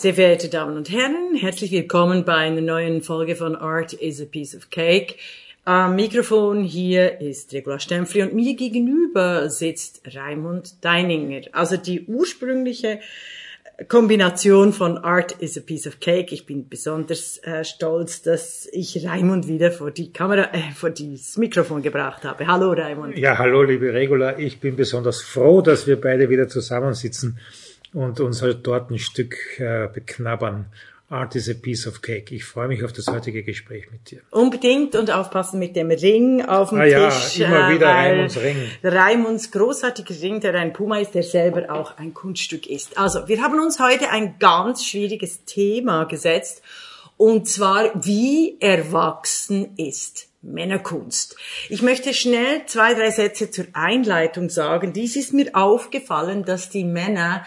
Sehr verehrte Damen und Herren, herzlich willkommen bei einer neuen Folge von Art is a Piece of Cake. Am Mikrofon hier ist Regula Stempfli und mir gegenüber sitzt Raimund Deininger. Also die ursprüngliche Kombination von Art is a Piece of Cake. Ich bin besonders äh, stolz, dass ich Raimund wieder vor die Kamera, äh, vor das Mikrofon gebracht habe. Hallo Raimund. Ja, hallo liebe Regula. Ich bin besonders froh, dass wir beide wieder zusammensitzen und uns halt dort ein Stück äh, beknabbern. Art is a piece of cake. Ich freue mich auf das heutige Gespräch mit dir. Unbedingt und aufpassen mit dem Ring auf dem ah, Tisch. Ja, immer wieder Raimunds Ring. Raimunds großartiger Ring, der ein Puma ist, der selber auch ein Kunststück ist. Also, wir haben uns heute ein ganz schwieriges Thema gesetzt. Und zwar, wie erwachsen ist Männerkunst. Ich möchte schnell zwei, drei Sätze zur Einleitung sagen. Dies ist mir aufgefallen, dass die Männer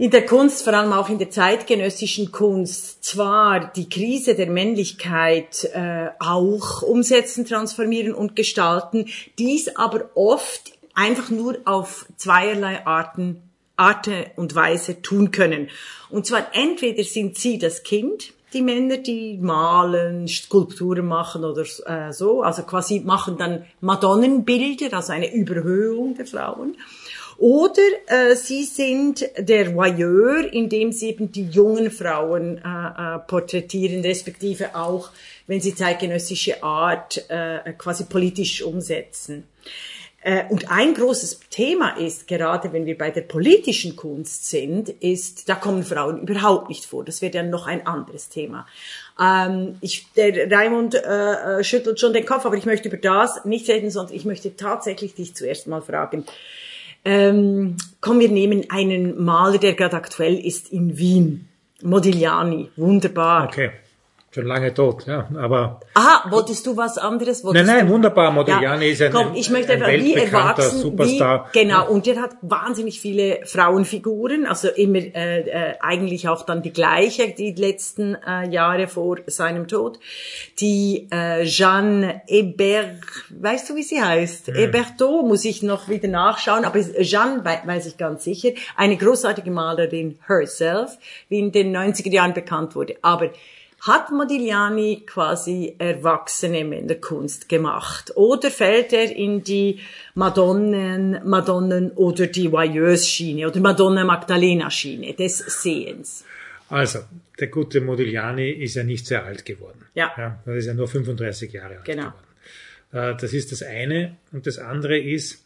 in der Kunst, vor allem auch in der zeitgenössischen Kunst, zwar die Krise der Männlichkeit äh, auch umsetzen, transformieren und gestalten, dies aber oft einfach nur auf zweierlei Arten, Arte und Weise tun können. Und zwar entweder sind sie das Kind, die Männer, die malen, Skulpturen machen oder äh, so, also quasi machen dann Madonnenbilder, also eine Überhöhung der Frauen. Oder äh, sie sind der Voyeur, indem sie eben die jungen Frauen äh, äh, porträtieren, respektive auch, wenn sie zeitgenössische Art äh, quasi politisch umsetzen. Äh, und ein großes Thema ist, gerade wenn wir bei der politischen Kunst sind, ist, da kommen Frauen überhaupt nicht vor. Das wird ja noch ein anderes Thema. Ähm, ich, der Raimund äh, äh schüttelt schon den Kopf, aber ich möchte über das nicht reden, sondern ich möchte tatsächlich dich zuerst mal fragen. Ähm, komm, wir nehmen einen Maler, der gerade aktuell ist in Wien. Modigliani, wunderbar. Okay schon lange tot, ja, aber. Aha, wolltest du was anderes? Wolltest nein, nein, du? wunderbar. Modigliani ja, ist ein, komm, ich möchte ein einfach, wie erwachsen, Superstar. Wie, genau, und der hat wahnsinnig viele Frauenfiguren, also immer äh, äh, eigentlich auch dann die gleiche, die letzten äh, Jahre vor seinem Tod. Die äh, Jeanne Hébert, weißt du, wie sie heißt? Hm. Hébertot muss ich noch wieder nachschauen, aber Jeanne weiß ich ganz sicher, eine großartige Malerin herself, wie in den 90er Jahren bekannt wurde. Aber hat Modigliani quasi erwachsene Männerkunst gemacht? Oder fällt er in die Madonnen, Madonnen oder die Voyeuse-Schiene oder Madonna Magdalena-Schiene des Sehens? Also, der gute Modigliani ist ja nicht sehr alt geworden. Ja. ja er ist ja nur 35 Jahre alt genau. geworden. Äh, das ist das eine. Und das andere ist,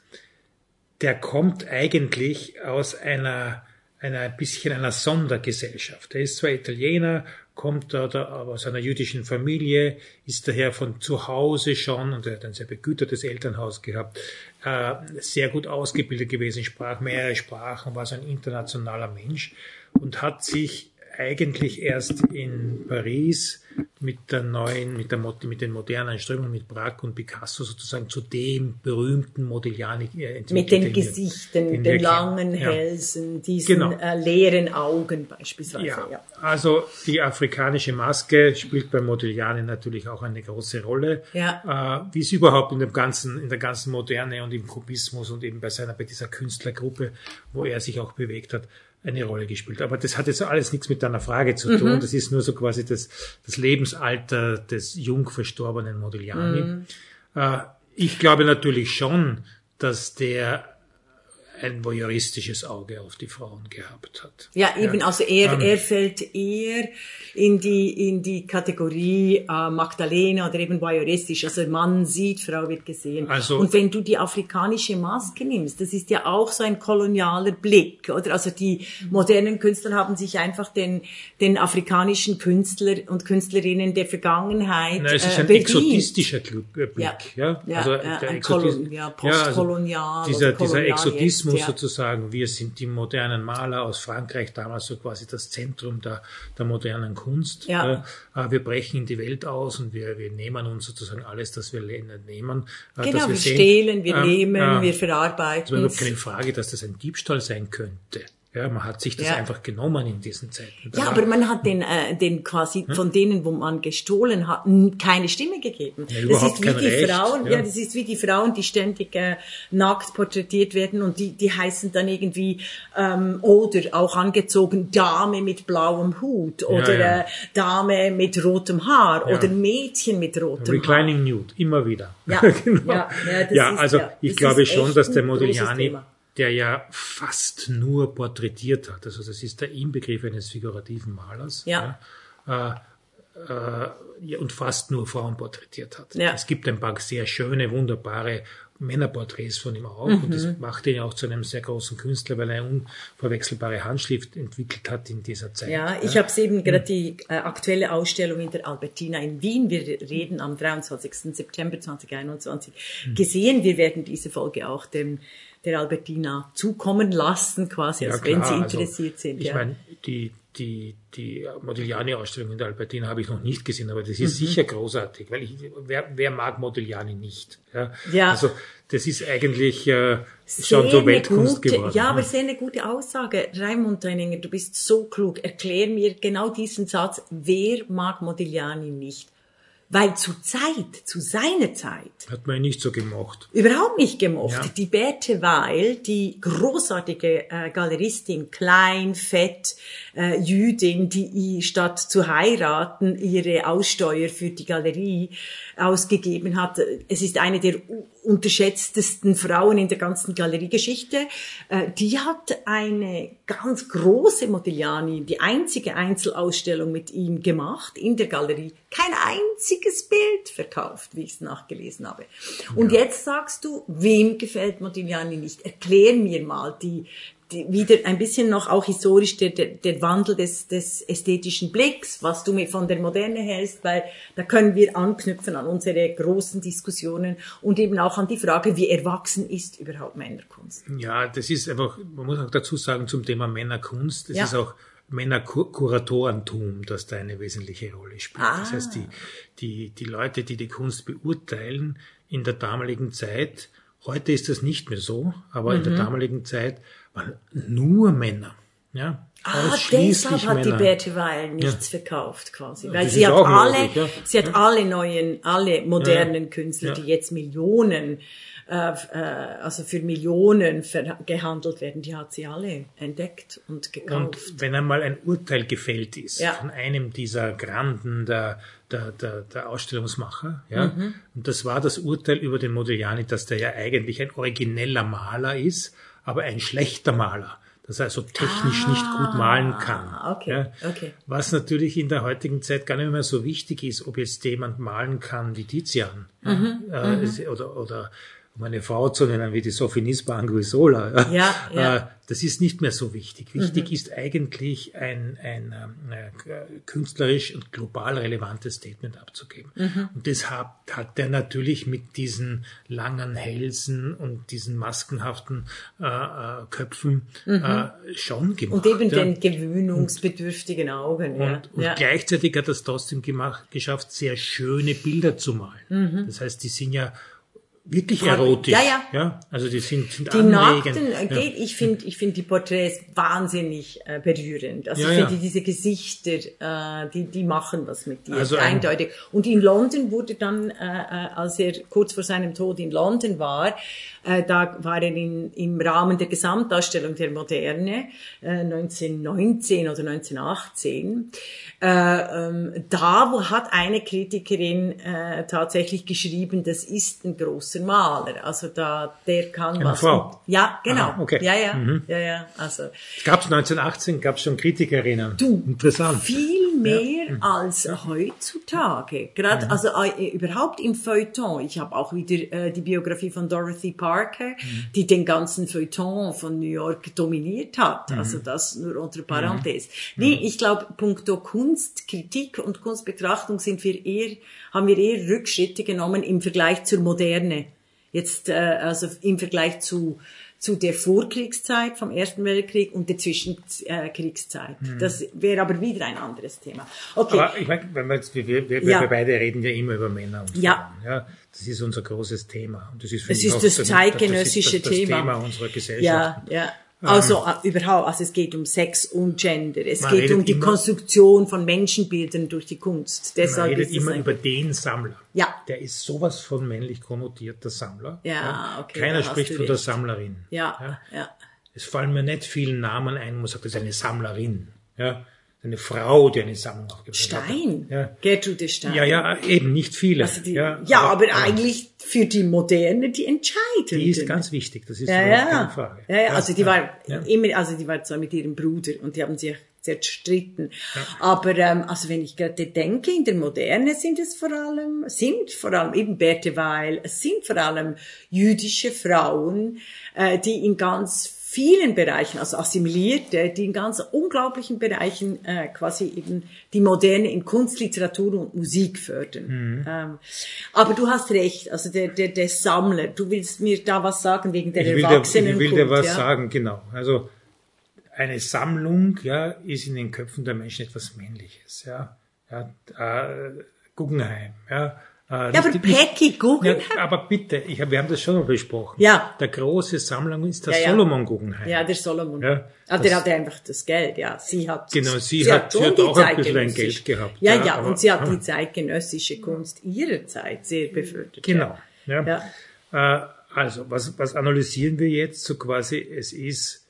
der kommt eigentlich aus einer ein bisschen einer Sondergesellschaft. Er ist zwar Italiener, kommt aus einer jüdischen Familie, ist daher von zu Hause schon, und er hat ein sehr begütertes Elternhaus gehabt, äh, sehr gut ausgebildet gewesen, sprach mehrere Sprachen, war so ein internationaler Mensch und hat sich eigentlich erst in Paris mit der neuen, mit, der, mit den modernen Strömungen, mit Braque und Picasso sozusagen zu dem berühmten Modigliani äh, entwickelt. Mit den, den Gesichtern, den, den langen ja. Hälsen, diesen genau. äh, leeren Augen beispielsweise. Ja. ja. Also die afrikanische Maske spielt bei Modigliani natürlich auch eine große Rolle. Ja. Äh, wie es überhaupt in dem ganzen, in der ganzen Moderne und im Kubismus und eben bei seiner, bei dieser Künstlergruppe, wo er sich auch bewegt hat, eine Rolle gespielt. Aber das hat jetzt alles nichts mit deiner Frage zu tun. Mhm. Das ist nur so quasi das, das Lebensalter des jung verstorbenen Modigliani. Mhm. Äh, ich glaube natürlich schon, dass der ein voyeuristisches Auge auf die Frauen gehabt hat. Ja, eben, ja. also er, er fällt eher in die, in die Kategorie äh, Magdalena oder eben voyeuristisch. Also Mann sieht, Frau wird gesehen. Also, Und wenn du die afrikanische Maske nimmst, das ist ja auch so ein kolonialer Blick, oder? Also die modernen Künstler haben sich einfach den, den afrikanischen Künstler und Künstlerinnen der Vergangenheit na, es ist ein äh, exotistischer Blick, ja. ja? ja also ja, der Exotis ja, postkolonial. Ja, also dieser, dieser Exotismus ja. sozusagen, wir sind die modernen Maler aus Frankreich, damals so quasi das Zentrum der, der modernen Kunst. Ja. Äh, wir brechen in die Welt aus und wir, wir nehmen uns sozusagen alles, das wir nehmen. Äh, genau, wir, wir, stehlen, wir äh, nehmen, wir verarbeiten. Es war überhaupt keine Frage, dass das ein Diebstahl sein könnte. Ja, man hat sich das Ja. einfach genommen in diesen Zeiten. Da Ja, aber man hat den, äh, den quasi von denen, wo man gestohlen hat, keine Stimme gegeben. das überhaupt ist wie die Recht, Frauen, ja. ja. das ist wie die Frauen, die ständig äh, nackt porträtiert werden und die, die heißen dann irgendwie ähm, oder auch angezogen Dame mit blauem Hut oder ja. Äh, Dame mit rotem Haar Ja. oder Mädchen mit rotem Haar. Reclining Nude, immer wieder. Ja, genau. ja, ja, das ja ist- also ja, ich das glaube ist schon, dass der Modigliani. Der ja fast nur porträtiert hat, also das ist der Inbegriff eines figurativen Malers, Ja. ja, äh, äh, ja, und fast nur Frauen porträtiert hat. Ja. Es gibt ein paar sehr schöne, wunderbare Männerporträts von ihm auch und Mhm. das macht ihn auch zu einem sehr großen Künstler, weil er eine unverwechselbare Handschrift entwickelt hat in dieser Zeit. Ja, ich habe eben gerade die äh, aktuelle Ausstellung in der Albertina in Wien, wir reden am 23. September 2021, gesehen. Wir werden diese Folge auch dem, der Albertina zukommen lassen, quasi, also wenn Sie also, interessiert sind. Ich ja. meine, die, die, die Modigliani-Ausstellung in der Albertina habe ich noch nicht gesehen, aber das Mhm. ist sicher großartig, weil ich, wer, wer mag Modigliani nicht? Ja. Ja. Also, das ist eigentlich äh, schon so Weltkunst gute, geworden. Ja, aber sehr eine gute Aussage. Raimund Deininger, du bist so klug. Erklär mir genau diesen Satz. Wer mag Modigliani nicht? Weil zu Zeit, zu seiner Zeit, Hat man ihn nicht so gemocht. überhaupt nicht gemocht. Ja. Die Berthe Weil, die großartige äh, Galeristin, klein, fett, äh, Jüdin, die statt zu heiraten ihre Aussteuer für die Galerie ausgegeben hat. Es ist eine der unterschätztesten Frauen in der ganzen Galeriegeschichte. Äh, die hat eine ganz große Modigliani, die einzige Einzelausstellung mit ihm gemacht in der Galerie. Kein einziges Bild verkauft, wie ich es nachgelesen habe. Und jetzt sagst du, wem gefällt Modigliani nicht? Erklär mir mal die wieder ein bisschen noch auch historisch der, der, der Wandel des, des ästhetischen Blicks, was du mir von der Moderne hältst, weil da können wir anknüpfen an unsere großen Diskussionen und eben auch an die Frage, wie erwachsen ist überhaupt Männerkunst? Ja, das ist einfach, man muss auch dazu sagen, zum Thema Männerkunst, das Ja. ist auch Männerkuratorentum, das da eine wesentliche Rolle spielt. Ah. Das heißt, die, die, die Leute, die die Kunst beurteilen, in der damaligen Zeit, heute ist das nicht mehr so, aber in Mhm. der damaligen Zeit waren nur Männer. Ja, Ah, deshalb hat die Männer. Berthe Weil nichts verkauft quasi. Weil das sie hat alle, möglich, ja. sie hat alle neuen, alle modernen Künstler, Ja. die jetzt Millionen, äh, äh, also für Millionen gehandelt werden, die hat sie alle entdeckt und gekauft. Und wenn einmal ein Urteil gefällt ist Ja. von einem dieser Granden der, der, der, der Ausstellungsmacher, ja, Mhm. und das war das Urteil über den Modigliani, dass der ja eigentlich ein origineller Maler ist, aber ein schlechter Maler, dass er also technisch nicht gut malen kann. Ah, okay, Ja, okay. Was natürlich in der heutigen Zeit gar nicht mehr so wichtig ist, ob jetzt jemand malen kann wie Tizian Mhm, äh, es- oder, oder um eine Frau zu nennen wie die Sophie Nisba Anguissola. Ja, ja. Äh, das ist nicht mehr so wichtig. Wichtig ist eigentlich ein, ein äh, künstlerisch und global relevantes Statement abzugeben. Und das hat, hat er natürlich mit diesen langen Hälsen und diesen maskenhaften äh, äh, Köpfen äh, schon gemacht. Und eben ja. den gewöhnungsbedürftigen Augen. ja. Und, und ja. gleichzeitig hat er es trotzdem gemacht, geschafft, sehr schöne Bilder zu malen. Das heißt, die sind ja wirklich erotisch. Ja, ja. ja also die sind, sind Die anregend. Nackten, äh, ja. geht, ich finde ich find die Porträts wahnsinnig äh, berührend. Also Ja, ich finde diese Gesichter, äh, die, die machen was mit dir, Also ein- eindeutig. Und in London wurde dann, äh, äh, als er kurz vor seinem Tod in London war, da war er in, im Rahmen der Gesamtausstellung der Moderne, äh, 1919 oder 1918, äh, ähm, da hat eine Kritikerin äh, tatsächlich geschrieben, das ist ein großer Maler. Also da, der kann Eine was. Frau? Ja, genau. Aha, okay. Mhm. Ja, ja, ja, ja. Also Gab es 1918, gab es schon Kritikerinnen. Du, Interessant. viel mehr als heutzutage. Gerade also äh, überhaupt im Feuilleton. Ich habe auch wieder äh, die Biografie von Dorothy Parker, die den ganzen Feuilleton von New York dominiert hat. Also das nur unter Parenthese. Nee, ich glaube, punkto Kunstkritik und Kunstbetrachtung sind wir eher, haben wir eher Rückschritte genommen im Vergleich zur Moderne. Jetzt äh, also im Vergleich zu zu der Vorkriegszeit vom Ersten Weltkrieg und der Zwischenkriegszeit. Das wäre aber wieder ein anderes Thema. Okay. Aber ich meine, wir, wir, wir, Ja. wir beide reden ja immer über Männer und Frauen. Ja. ja. Das ist unser großes Thema. Und das ist, ich, ist das das- zeitgenössische das, das, das Thema. Thema unserer Gesellschaft. ja, ja. Also äh, überhaupt, also es geht um Sex und Gender. Es Man geht um die immer- Konstruktion von Menschenbildern durch die Kunst. Man Deshalb redet ist immer über den Sammler. Ja. Der ist sowas von männlich konnotiert, der Sammler. Ja, okay, Keiner spricht von der recht. Sammlerin. ja, ja. Es fallen mir nicht viele Namen ein, wo man sagt, das ist eine Sammlerin. Ja. Eine Frau, die eine Sammlung aufgebaut hat. Stein. Ja. Gertrude Stein. Ja, ja, eben, nicht viele. Also die, ja, ja, aber, eigentlich für die Moderne die entscheidende. Die ist ganz wichtig, das ist ja, ja. keine Frage. ja, ja, also die war immer, also die war zwar mit ihrem Bruder und die haben sich zerstritten. Aber ähm, also wenn ich gerade denke, in der Moderne sind es vor allem, sind vor allem eben Berthe Weil, es sind vor allem jüdische Frauen, äh, die in ganz vielen Bereichen, also Assimilierte, die in ganz unglaublichen Bereichen äh, quasi eben die Moderne in Kunst, Literatur und Musik fördern. Ähm, aber du hast recht, also der, der, der Sammler, du willst mir da was sagen wegen der Ich will, Erwachsenen ich will dir was ja? sagen, genau. Also eine Sammlung, ja, ist in den Köpfen der Menschen etwas Männliches, ja. ja äh, Guggenheim, ja. Äh, Ja, aber Peggy Guggenheim? Ja, aber bitte, ich wir haben das schon mal besprochen. Ja. Der große Sammlung ist der Ja, ja. Solomon Guggenheim. Ja, der Solomon. Ja, aber der das- hatte einfach das Geld, ja. Sie hat, Genau, sie hat- sie hat auch ein bisschen ein Geld gehabt, Ja, ja, ja, aber- und sie hat die zeitgenössische Kunst ihrer Zeit sehr befördert. Genau. Ja. Ja. Äh, also, was, was analysieren wir jetzt? So quasi, es ist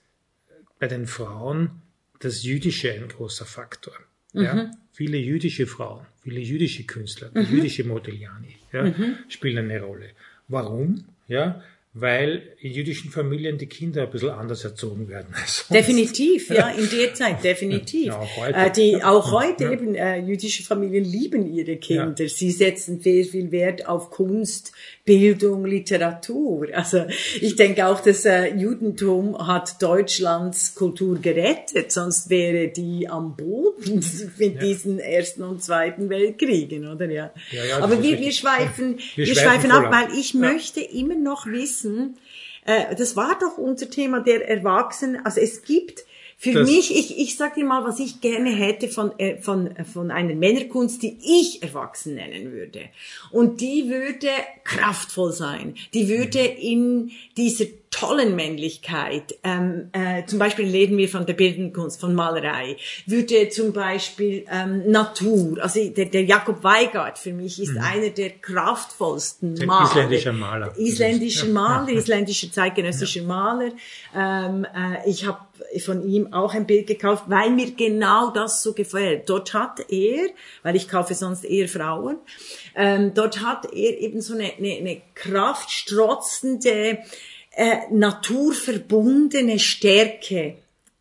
bei den Frauen das Jüdische ein großer Faktor. Ja? Mhm. Viele jüdische Frauen, viele jüdische Künstler, die jüdische Modigliani ja, Mhm. spielen eine Rolle. Warum? Ja, weil in jüdischen Familien die Kinder ein bisschen anders erzogen werden. als. Definitiv, ja, in der Zeit, definitiv. Ja, auch heute. Äh, die, auch heute eben, äh, jüdische Familien lieben ihre Kinder. Sie setzen sehr viel Wert auf Kunst, Bildung, Literatur. Also ich denke auch, das äh, Judentum hat Deutschlands Kultur gerettet, sonst wäre die am Boden mit diesen ersten und zweiten Weltkriegen, oder ja? Ja, ja, Aber wir, wir schweifen, wir, Wir schweifen ab, weil ich Ja. möchte immer noch wissen, äh, das war doch unser Thema der Erwachsenen. Also es gibt für Das- mich, ich, ich sag dir mal, was ich gerne hätte von, äh, von, von einer Männerkunst, die ich erwachsen nennen würde. Und die würde kraftvoll sein. Die würde in dieser tollen Männlichkeit, ähm, äh, zum Beispiel reden wir von der bildenden Kunst, von Malerei, würde zum Beispiel ähm, Natur, also der, der Jakob Weigart für mich ist einer der kraftvollsten Ein Maler. isländischer Maler. Isländischer Maler, isländischer zeitgenössischer Maler. Ähm, äh, ich habe von ihm auch ein Bild gekauft, weil mir genau das so gefällt. Dort hat er, weil ich kaufe sonst eher Frauen, ähm, dort hat er eben so eine, eine, eine kraftstrotzende, äh, naturverbundene Stärke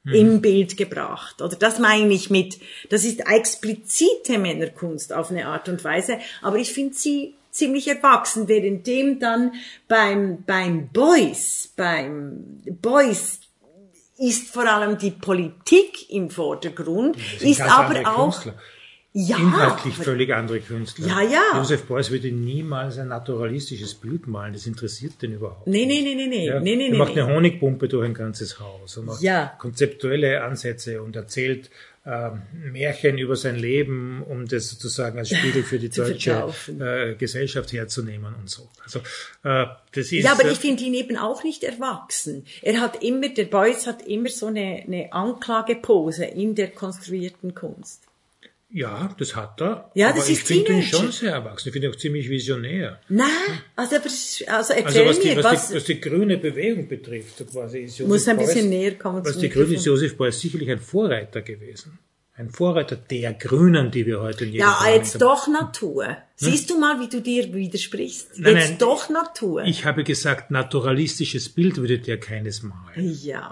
im Bild gebracht. Oder das meine ich mit, das ist explizite Männerkunst auf eine Art und Weise, aber ich finde sie ziemlich erwachsen, währenddem dann beim, beim Boys, beim Boys ist vor allem die Politik im Vordergrund, ist aber auch, Künstler. ja, Inhaltlich völlig andere Künstler. Ja, ja. Josef Beuys würde niemals ein naturalistisches Bild malen. Das interessiert den überhaupt nee, nicht. nee, nee, nee, nee, Ja, nee, nee, er nee, macht nee. eine Honigpumpe durch ein ganzes Haus und macht Ja. konzeptuelle Ansätze und erzählt ähm, Märchen über sein Leben, um das sozusagen als Spiegel für die deutsche äh, Gesellschaft herzunehmen und so. Also äh, das ist Ja, aber äh, ich finde ihn eben auch nicht erwachsen. Er hat immer, der Beuys hat immer so eine, eine Anklagepose in der konstruierten Kunst. Ja, das hat er. Ja, aber das ich ist finde ihn schon sehr erwachsen. Ich finde ihn auch ziemlich visionär. Nein, also, also Also erzähl was die, mir, was, was, die, was die grüne Bewegung betrifft, so quasi ist Josef Muss ein bisschen Beuys- näher kommen Was die Grüne ist. Josef Beuys sicherlich ein Vorreiter gewesen. Ein Vorreiter der Grünen, die wir heute in jedem ja, jetzt haben. doch Natur. Siehst du mal, wie du dir widersprichst? Nein, jetzt nein, doch Natur. Ich habe gesagt, naturalistisches Bild würde der keines malen. ja,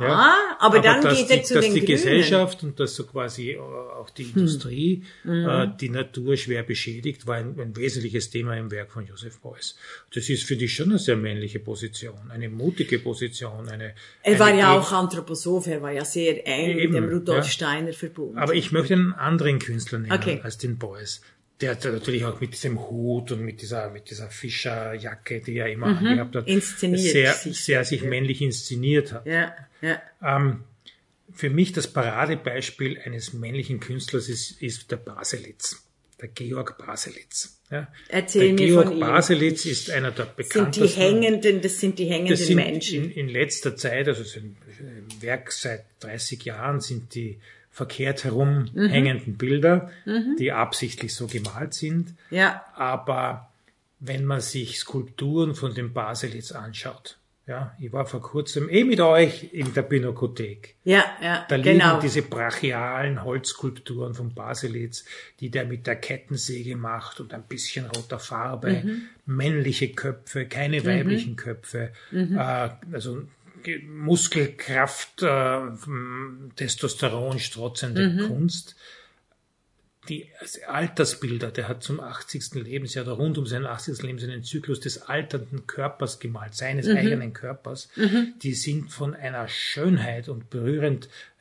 aber, dann dass geht die, er zu dass den die Grünen. Gesellschaft und dass so quasi äh, auch die Hm. Industrie Mhm. äh, die Natur schwer beschädigt, war ein, ein wesentliches Thema im Werk von Josef Beuys. Das ist für dich schon eine sehr männliche Position, eine mutige Position, eine. Er war eine ja auch Anthroposoph, er war ja sehr eng Eben, mit dem Rudolf ja. Steiner verbunden. Aber ich möchte einen anderen Künstler nehmen Okay. als den Beuys. Der hat natürlich auch mit diesem Hut und mit dieser, mit dieser Fischerjacke, die er immer angehabt hat, Mhm. Inszeniert sehr, sich. sehr sich männlich inszeniert hat. ja, ja. Ähm, für mich das Paradebeispiel eines männlichen Künstlers ist, ist der Baselitz. der Georg Baselitz. Ja. Erzähl der mir Georg von ihm. Baselitz ist einer der Sind bekanntesten. die hängenden, das sind die hängenden sind Menschen. In, in letzter Zeit, also es ist ein Werk seit 30 Jahren, sind die verkehrt herum Mhm. hängenden Bilder, die absichtlich so gemalt sind. Ja, Aber wenn man sich Skulpturen von dem Baselitz anschaut, ja, ich war vor kurzem eh mit euch in der Pinakothek. ja, ja, Da liegen genau. diese brachialen Holzskulpturen von Baselitz, die der mit der Kettensäge macht und ein bisschen roter Farbe, Mhm. männliche Köpfe, keine weiblichen Köpfe, Mhm. äh, also Muskelkraft, äh, Testosteron strotzende Mhm. Kunst. Die Altersbilder, der hat zum 80. Lebensjahr oder rund um seinen 80. Lebensjahr einen Zyklus des alternden Körpers gemalt, seines Mhm. eigenen Körpers. Die sind von einer Schönheit und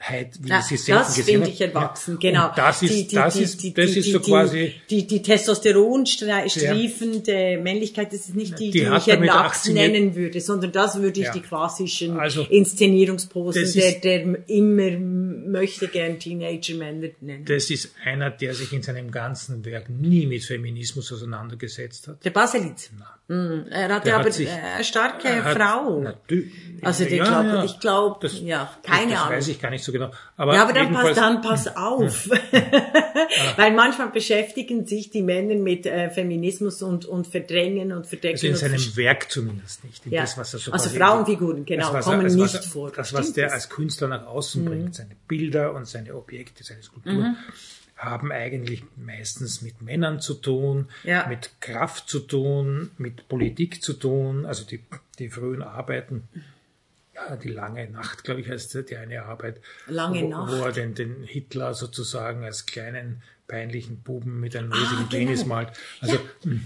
Berührendheit, wie Ja, ich sie selten das finde ich erwachsen, Ja. genau. Und das ist, Die- die- das ist, die- das ist so quasi, Die, die Testosteronstriefende Männlichkeit, das ist nicht die, Die ich er erwachsen 18 nennen würde, sondern das würde ich Ja. die klassischen Also, Inszenierungsposen das der, ist- der immer möchte gern Teenager-Männer nennen. das ist einer, der sich in seinem ganzen Werk nie mit Feminismus auseinandergesetzt hat. Der Baselitz. Mm, Er hatte Der hat aber sich- äh, eine starke Er hat- Frau. Natürlich. Also Ja, glaub, ja. ich glaube, ja, keine das Ahnung. weiß ich gar nicht so genau. Aber, Ja, aber dann pass, dann pass auf. Weil manchmal beschäftigen sich die Männer mit äh, Feminismus und, und verdrängen und verdecken. Also in seinem Werk zumindest nicht. In Ja. das, was er so Also Frauenfiguren, genau, das, was er- kommen was nicht er- vor. Das, was Stimmt der das? Mhm. als Künstler nach außen bringt, seine Bilder und seine Objekte, seine Skulpturen, haben eigentlich meistens mit Männern zu tun, Ja. mit Kraft zu tun, mit Politik zu tun, also die, die frühen Arbeiten. Ja, die lange Nacht, glaube ich, heißt die eine Arbeit. Lange wo, Nacht. Wo er den, den Hitler sozusagen als kleinen, peinlichen Buben mit einem riesigen genau. Penis malt. Also,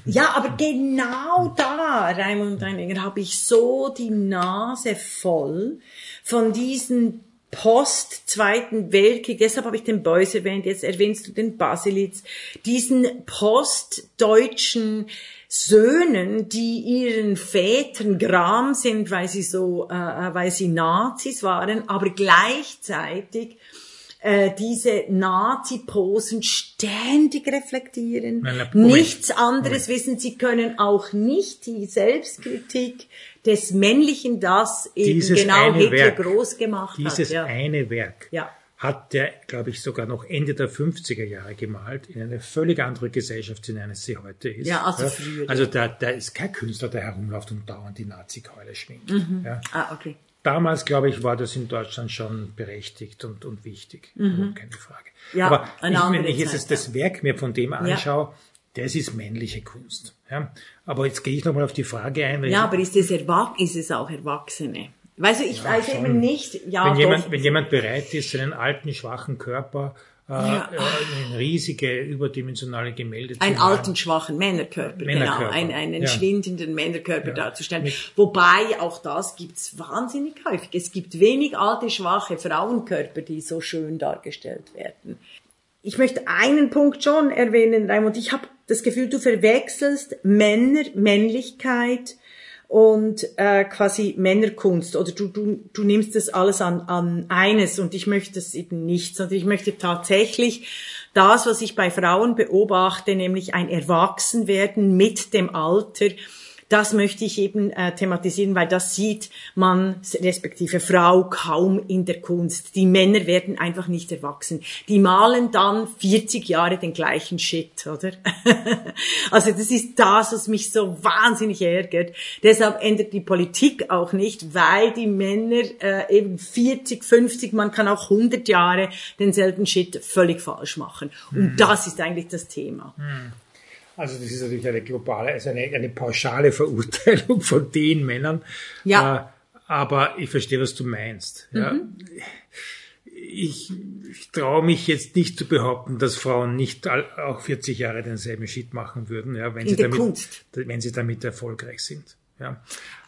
Ja, aber genau da, Raimund Reininger, habe ich so die Nase voll von diesen Post-Zweiten Weltkrieg, deshalb habe ich den Beuys erwähnt, jetzt erwähnst du den Baselitz, diesen postdeutschen Söhnen, die ihren Vätern gram sind, weil sie so, äh, weil sie Nazis waren, aber gleichzeitig äh, diese Nazi-Posen ständig reflektieren. Nein, nein, Moment. Nichts anderes wissen. Sie können auch nicht die Selbstkritik des Männlichen, das eben Dieses genau Hitler Werk, groß gemacht dieses hat. Ja. eine Werk Ja. Hat der, glaube ich, sogar noch Ende der 50er Jahre gemalt, in eine völlig andere Gesellschaft, in einer sie heute ist. Ja, also früher, Also da, da ist kein Künstler, der herumläuft und dauernd die Nazi-Keule schwingt. Ja. Ah, okay. Damals, glaube ich, war das in Deutschland schon berechtigt und, und wichtig. Überhaupt Keine Frage. Mhm. Ja, Aber ich, wenn ich jetzt Zeit, das Werk mir von dem anschaue, das ist männliche Kunst. Ja. Aber jetzt gehe ich nochmal auf die Frage ein. Ja, aber ist es, erwach ist es auch Erwachsene? Weißt du, ich weiß schon. eben nicht, ja, wenn, doch. jemand, wenn jemand bereit ist, seinen alten, schwachen Körper äh, Ja. äh, riesige, überdimensionale Gemälde einen alten, schwachen Männerkörper, Männerkörper, genau, einen, einen ja. schwindenden Männerkörper Ja. darzustellen. Wobei, auch das gibt's wahnsinnig häufig. Es gibt wenig alte, schwache Frauenkörper, die so schön dargestellt werden. Ich möchte einen Punkt schon erwähnen, Raimund. Ich habe das Gefühl, du verwechselst Männer, Männlichkeit und äh, quasi Männerkunst. Oder du, du, du nimmst das alles an, an eines und ich möchte es eben nicht, sondern ich möchte tatsächlich das, was ich bei Frauen beobachte, nämlich ein Erwachsenwerden mit dem Alter, das möchte ich eben äh, thematisieren, weil das sieht man, respektive Frau, kaum in der Kunst. Die Männer werden einfach nicht erwachsen. Die malen dann 40 Jahre den gleichen Shit, oder? also das ist das, was mich so wahnsinnig ärgert. Deshalb ändert die Politik auch nicht, weil die Männer äh, eben 40, 50, man kann auch 100 Jahre denselben Shit völlig falsch machen. Und das ist eigentlich das Thema. Also das ist natürlich eine globale, also eine, eine pauschale Verurteilung von den Männern. Ja. Äh, aber ich verstehe, was du meinst. Ja. Mhm. Ich, ich traue mich jetzt nicht zu behaupten, dass Frauen nicht all, auch 40 Jahre denselben Shit machen würden, ja, wenn, In sie damit, Kunst. wenn sie damit erfolgreich sind. Ja.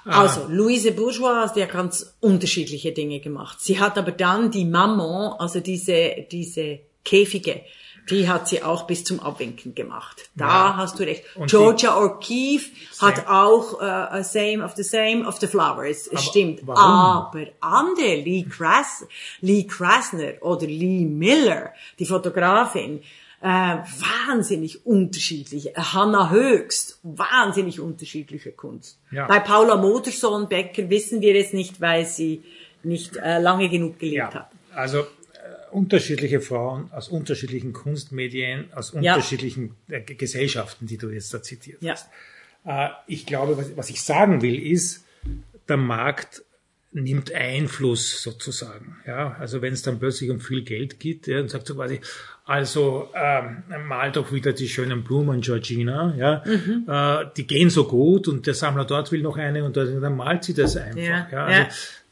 Also, Louise Bourgeois hat ja ganz unterschiedliche Dinge gemacht. Sie hat aber dann die Maman, also diese, diese Käfige, die hat sie auch bis zum Abwinken gemacht. Da Ja. hast du recht. Und Georgia O'Keeffe hat auch äh, Same of the Same of the Flowers. Es stimmt. warum? Aber andere, Lee, Kras Lee Krasner oder Lee Miller, die Fotografin, äh, wahnsinnig unterschiedliche. Hannah Höchst, wahnsinnig unterschiedliche Kunst. Ja. Bei Paula Modersohn Becker wissen wir es nicht, weil sie nicht äh, lange genug gelebt ja. hat. Also unterschiedliche Frauen aus unterschiedlichen Kunstmedien, aus unterschiedlichen äh, Gesellschaften, die du jetzt da zitiert ja. hast. Äh, ich glaube, was, was ich sagen will, ist, der Markt nimmt Einfluss sozusagen. Ja, also wenn es dann plötzlich um viel Geld geht, ja, und sagt so quasi, also ähm, mal doch wieder die schönen Blumen, Georgina, ja, mhm. äh, die gehen so gut und der Sammler dort will noch eine und dann malt sie das einfach. Ja, ja. Also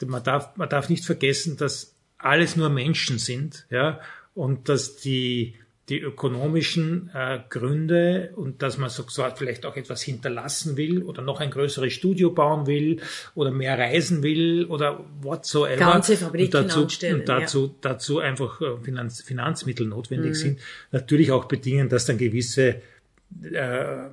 man darf man darf nicht vergessen, dass alles nur Menschen sind, ja, und dass die die ökonomischen äh, Gründe und dass man so vielleicht auch etwas hinterlassen will oder noch ein größeres Studio bauen will oder mehr reisen will oder whatsoever. Ganze Fabriken und dazu, und dazu, ja. dazu einfach äh, Finanz, Finanzmittel notwendig mhm. sind. Natürlich auch bedingen, dass dann gewisse äh, äh,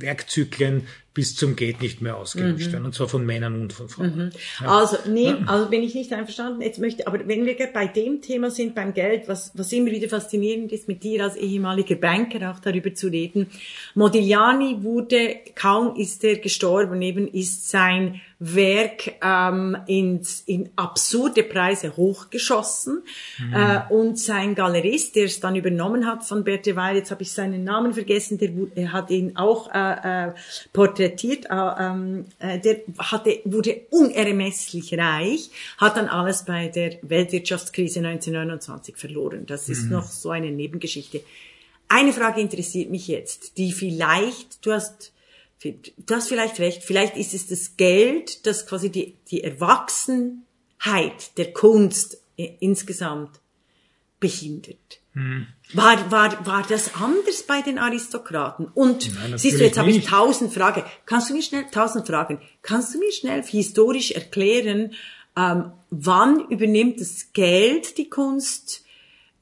Werkzyklen bis zum geht nicht mehr ausgelöscht mhm. werden, und zwar von Männern und von Frauen. Mhm. Ja. Also, nee, also bin ich nicht einverstanden. Jetzt möchte, aber wenn wir bei dem Thema sind, beim Geld, was, was immer wieder faszinierend ist, mit dir als ehemaliger Banker auch darüber zu reden. Modigliani wurde, kaum ist er gestorben, eben ist sein Werk ähm, ins, in absurde Preise hochgeschossen. Mhm. Äh, und sein Galerist, der es dann übernommen hat von Berthe Weil, jetzt habe ich seinen Namen vergessen, der, der hat ihn auch äh, äh, porträtiert, äh, ähm, äh, der hatte, wurde unermesslich reich, hat dann alles bei der Weltwirtschaftskrise 1929 verloren. Das ist mhm. noch so eine Nebengeschichte. Eine Frage interessiert mich jetzt, die vielleicht, du hast Du hast vielleicht recht, vielleicht ist es das Geld, das quasi die, die Erwachsenheit der Kunst insgesamt behindert. War, war, war das anders bei den Aristokraten? Und Nein, siehst du, jetzt habe ich tausend Fragen. Kannst du mir schnell, tausend Fragen, kannst du mir schnell historisch erklären, ähm, wann übernimmt das Geld die Kunst?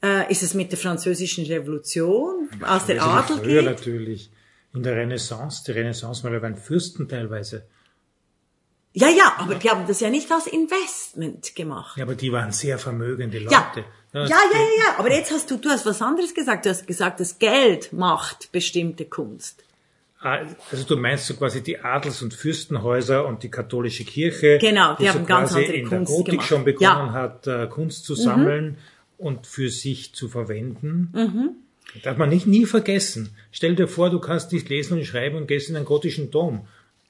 Äh, ist es mit der französischen Revolution, als der Adel früher geht? natürlich in der Renaissance. Die Renaissance war ja ein Fürsten teilweise. Ja, ja, aber die haben das ja nicht als Investment gemacht. Ja, aber die waren sehr vermögende Leute. Ja, ja, ja, ja, ja, aber jetzt hast du, du hast was anderes gesagt. Du hast gesagt, das Geld macht bestimmte Kunst. Ah, also du meinst so quasi die Adels- und Fürstenhäuser und die katholische Kirche. Genau, die, die haben so ganz andere in Kunst der Gotik gemacht. schon begonnen ja. hat, äh, Kunst zu sammeln mhm. und für sich zu verwenden. Mhm. Darf man nicht nie vergessen. Stell dir vor, du kannst nicht lesen und schreiben und gehst in einen gotischen Dom.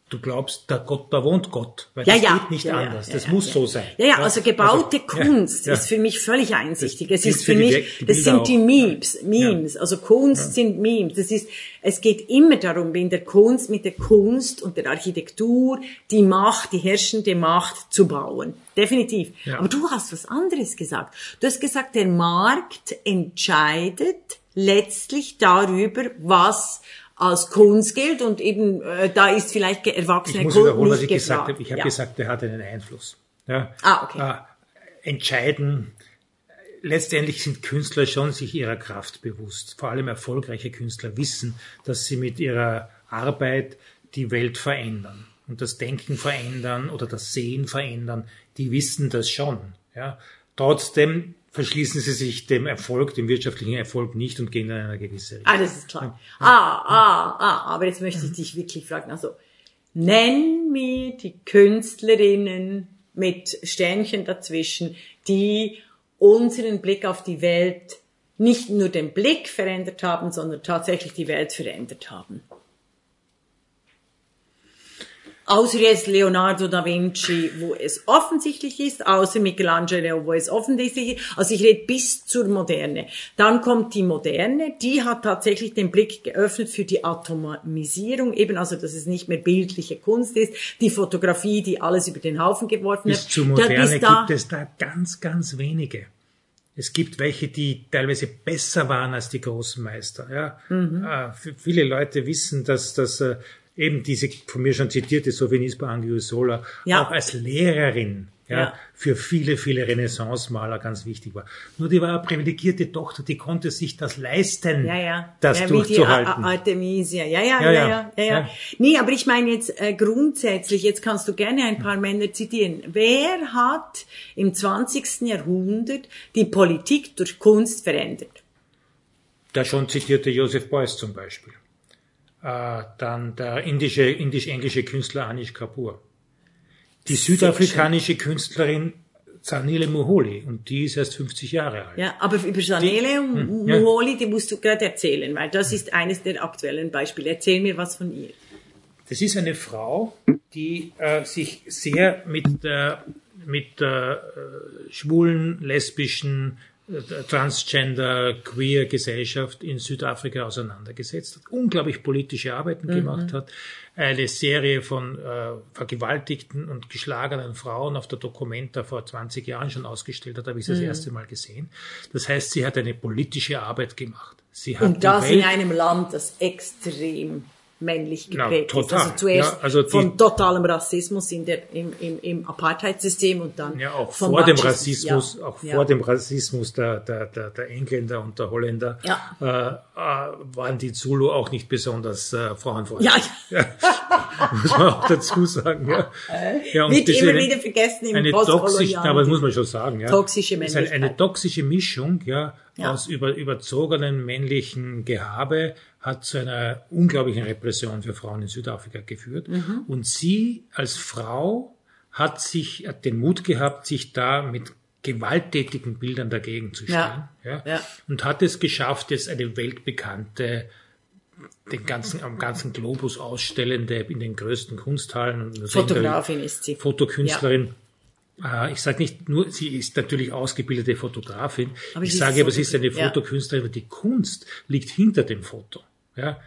Du glaubst, da Gott, da wohnt Gott. Weil ja, das ja. geht nicht ja, anders. Das muss so sein. Ja, ja, also gebaute also, Kunst ist für mich völlig einsichtig. Es ist für mich, die, das sind auch. die Memes, Memes. Also Kunst sind Memes. Das ist, es geht immer darum, in der Kunst, mit der Kunst und der Architektur die Macht, die herrschende Macht zu bauen. Definitiv. Aber du hast was anderes gesagt. Du hast gesagt, der Markt entscheidet, letztlich darüber, was als Kunst gilt und eben äh, da ist vielleicht erwachsene Kunst. Ich muss wiederholen, was ich gesagt habe. Ich habe ja. gesagt, er hat einen Einfluss. Ja? Ah, okay. Äh, entscheiden. Letztendlich sind Künstler schon sich ihrer Kraft bewusst. Vor allem erfolgreiche Künstler wissen, dass sie mit ihrer Arbeit die Welt verändern und das Denken verändern oder das Sehen verändern. Die wissen das schon. Ja? Trotzdem verschließen sie sich dem Erfolg, dem wirtschaftlichen Erfolg nicht und gehen in eine gewisse Richtung. Ah, das ist klar. Ja. Ah, ah, ah, aber jetzt möchte ich dich wirklich fragen, also, nenn mir die Künstlerinnen mit Sternchen dazwischen, die unseren Blick auf die Welt nicht nur den Blick verändert haben, sondern tatsächlich die Welt verändert haben. Außer jetzt Leonardo da Vinci, wo es offensichtlich ist, außer Michelangelo, wo es offensichtlich ist. Also ich rede bis zur Moderne. Dann kommt die Moderne, die hat tatsächlich den Blick geöffnet für die Atomisierung, eben also, dass es nicht mehr bildliche Kunst ist, die Fotografie, die alles über den Haufen geworfen bis hat. Zur Moderne da, gibt es da ganz, ganz wenige. Es gibt welche, die teilweise besser waren als die großen Meister. Ja? Mhm. Äh, viele Leute wissen, dass, dass äh, eben diese von mir schon zitierte Sovenisba Angiusola ja. auch als Lehrerin ja, ja, für viele, viele Renaissance-Maler ganz wichtig war. Nur die war eine privilegierte Tochter, die konnte sich das leisten, ja, ja. das ja, durchzuhalten. Wie Artemisia. Ja, ja, ja, ja, ja, ja. Nee, aber ich meine jetzt äh, grundsätzlich, jetzt kannst du gerne ein paar Männer zitieren. Wer hat im 20. Jahrhundert die Politik durch Kunst verändert? der schon zitierte Joseph Beuys zum Beispiel. Äh, dann der indische, indisch-englische Künstler Anish Kapoor. Die südafrikanische Künstlerin Sanile Muholi und die ist erst 50 Jahre alt. Ja, aber über Sanile hm, Muholi, die musst du gerade erzählen, weil das ist eines der aktuellen Beispiele. Erzähl mir was von ihr. Das ist eine Frau, die äh, sich sehr mit der, mit der äh, schwulen, lesbischen, Transgender, Queer Gesellschaft in Südafrika auseinandergesetzt hat, unglaublich politische Arbeiten mhm. gemacht hat, eine Serie von äh, vergewaltigten und geschlagenen Frauen auf der Documenta vor 20 Jahren schon ausgestellt hat, habe ich das mhm. erste Mal gesehen. Das heißt, sie hat eine politische Arbeit gemacht. Sie hat und das in einem Land, das extrem männlich geprägt ja, total. ist. Also zuerst ja, also von totalem Rassismus in der, im, im, im Apartheidsystem und dann ja, auch vor dem Rassismus, ja, auch vor dem Rassismus der, der, der, der Engländer und der Holländer äh, äh, waren die Zulu auch nicht besonders äh, frauenfreundlich. Ja. ja. muss man auch dazu sagen. Ja. Ja, und Wird immer eine, wieder vergessen im eine toxische, aber das muss man schon sagen. Ja. Toxische Männlichkeit. Eine, eine toxische Mischung, ja, ja. aus über, überzogenen männlichen Gehabe hat zu einer unglaublichen Repression für Frauen in Südafrika geführt. Mhm. Und sie als Frau hat sich, hat den Mut gehabt, sich da mit gewalttätigen Bildern dagegen zu stellen. Ja. ja. ja. Und hat es geschafft, jetzt eine weltbekannte den ganzen, am ganzen Globus ausstellende, in den größten Kunsthallen. Fotografin ist sie. Fotokünstlerin. Ja. Ich sage nicht nur, sie ist natürlich ausgebildete Fotografin. Aber ich sage aber, sie ist eine Fotokünstlerin, ja. die Kunst liegt hinter dem Foto. Ja,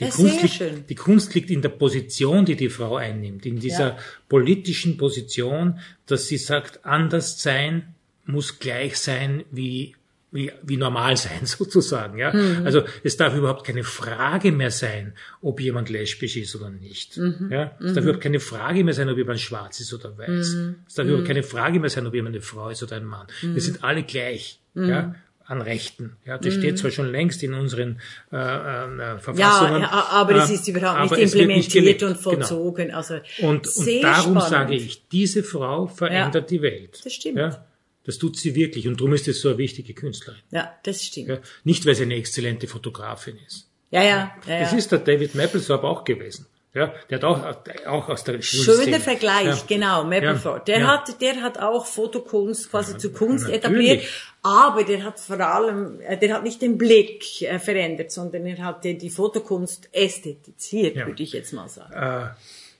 die, Kunst liegt, die Kunst liegt in der Position, die die Frau einnimmt, in dieser ja. politischen Position, dass sie sagt, anders sein muss gleich sein wie wie, wie normal sein sozusagen. Ja? Mhm. Also es darf überhaupt keine Frage mehr sein, ob jemand lesbisch ist oder nicht. Mhm. Ja? Es mhm. darf überhaupt keine Frage mehr sein, ob jemand schwarz ist oder weiß. Mhm. Es darf überhaupt mhm. keine Frage mehr sein, ob jemand eine Frau ist oder ein Mann. Wir sind alle gleich. Ja? An Rechten. Ja, das mhm. steht zwar schon längst in unseren äh, äh, Verfassungen. Ja, aber es ist überhaupt nicht implementiert nicht und genau. vollzogen. Genau. Also und, und darum spannend. sage ich, diese Frau verändert ja, die Welt. Das stimmt. Ja, das tut sie wirklich und darum ist es so eine wichtige Künstlerin. Ja, das stimmt. Ja, nicht, weil sie eine exzellente Fotografin ist. Ja, ja. ja, das ist der David Mapplethorpe auch gewesen. Ja, der hat auch, auch aus der Schöner Vergleich, ja. genau, Mapplethorpe. Der ja. hat, der hat auch Fotokunst quasi zu Kunst etabliert, aber der hat vor allem, äh, der hat nicht den Blick äh, verändert, sondern er hat die Fotokunst ästhetisiert, würde ich jetzt mal sagen. Äh,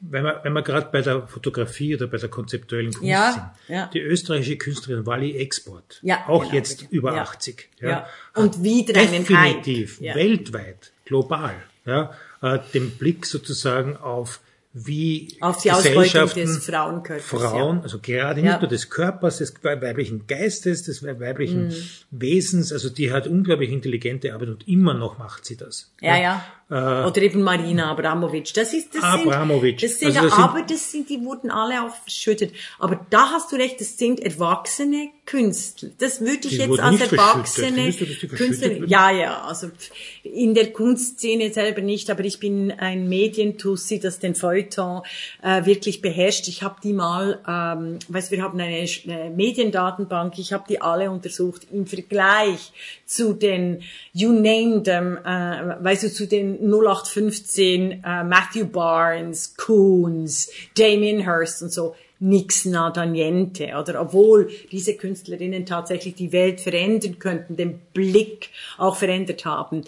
wenn wir, wenn wir gerade bei der Fotografie oder bei der konzeptuellen Kunst ja, sind, ja. die österreichische Künstlerin Wally Export, ja, auch genau, jetzt bitte. über ja. 80, ja, und wieder einen definitiv weltweit, global, ja, äh, den Blick sozusagen auf wie auf die Gesellschaften des Frauenkörpers, Frauen, ja. also gerade nicht ja. nur des Körpers, des weiblichen Geistes, des weiblichen mhm. Wesens, also die hat unglaublich intelligente Arbeit und immer noch macht sie das. Ja, ja. Äh, Oder eben Marina Abramovic. Das ist, das Abramovic. Sind, das sind, also das aber sind, das sind, die wurden alle auch verschüttet. Aber da hast du recht, das sind erwachsene Künstler. Das würde ich jetzt als erwachsene Künstler, ja, ja, also in der Kunstszene selber nicht, aber ich bin ein Medientussi, das den Feuilleton äh, wirklich beherrscht. Ich habe die mal, ähm, weißt, wir haben eine, eine Mediendatenbank, ich habe die alle untersucht im Vergleich zu den You Name Them, äh, weißt du, zu den 0815 äh, Matthew Barnes, Coons, Damien Hirst und so nix nada niente, oder obwohl diese Künstlerinnen tatsächlich die Welt verändern könnten, den Blick auch verändert haben,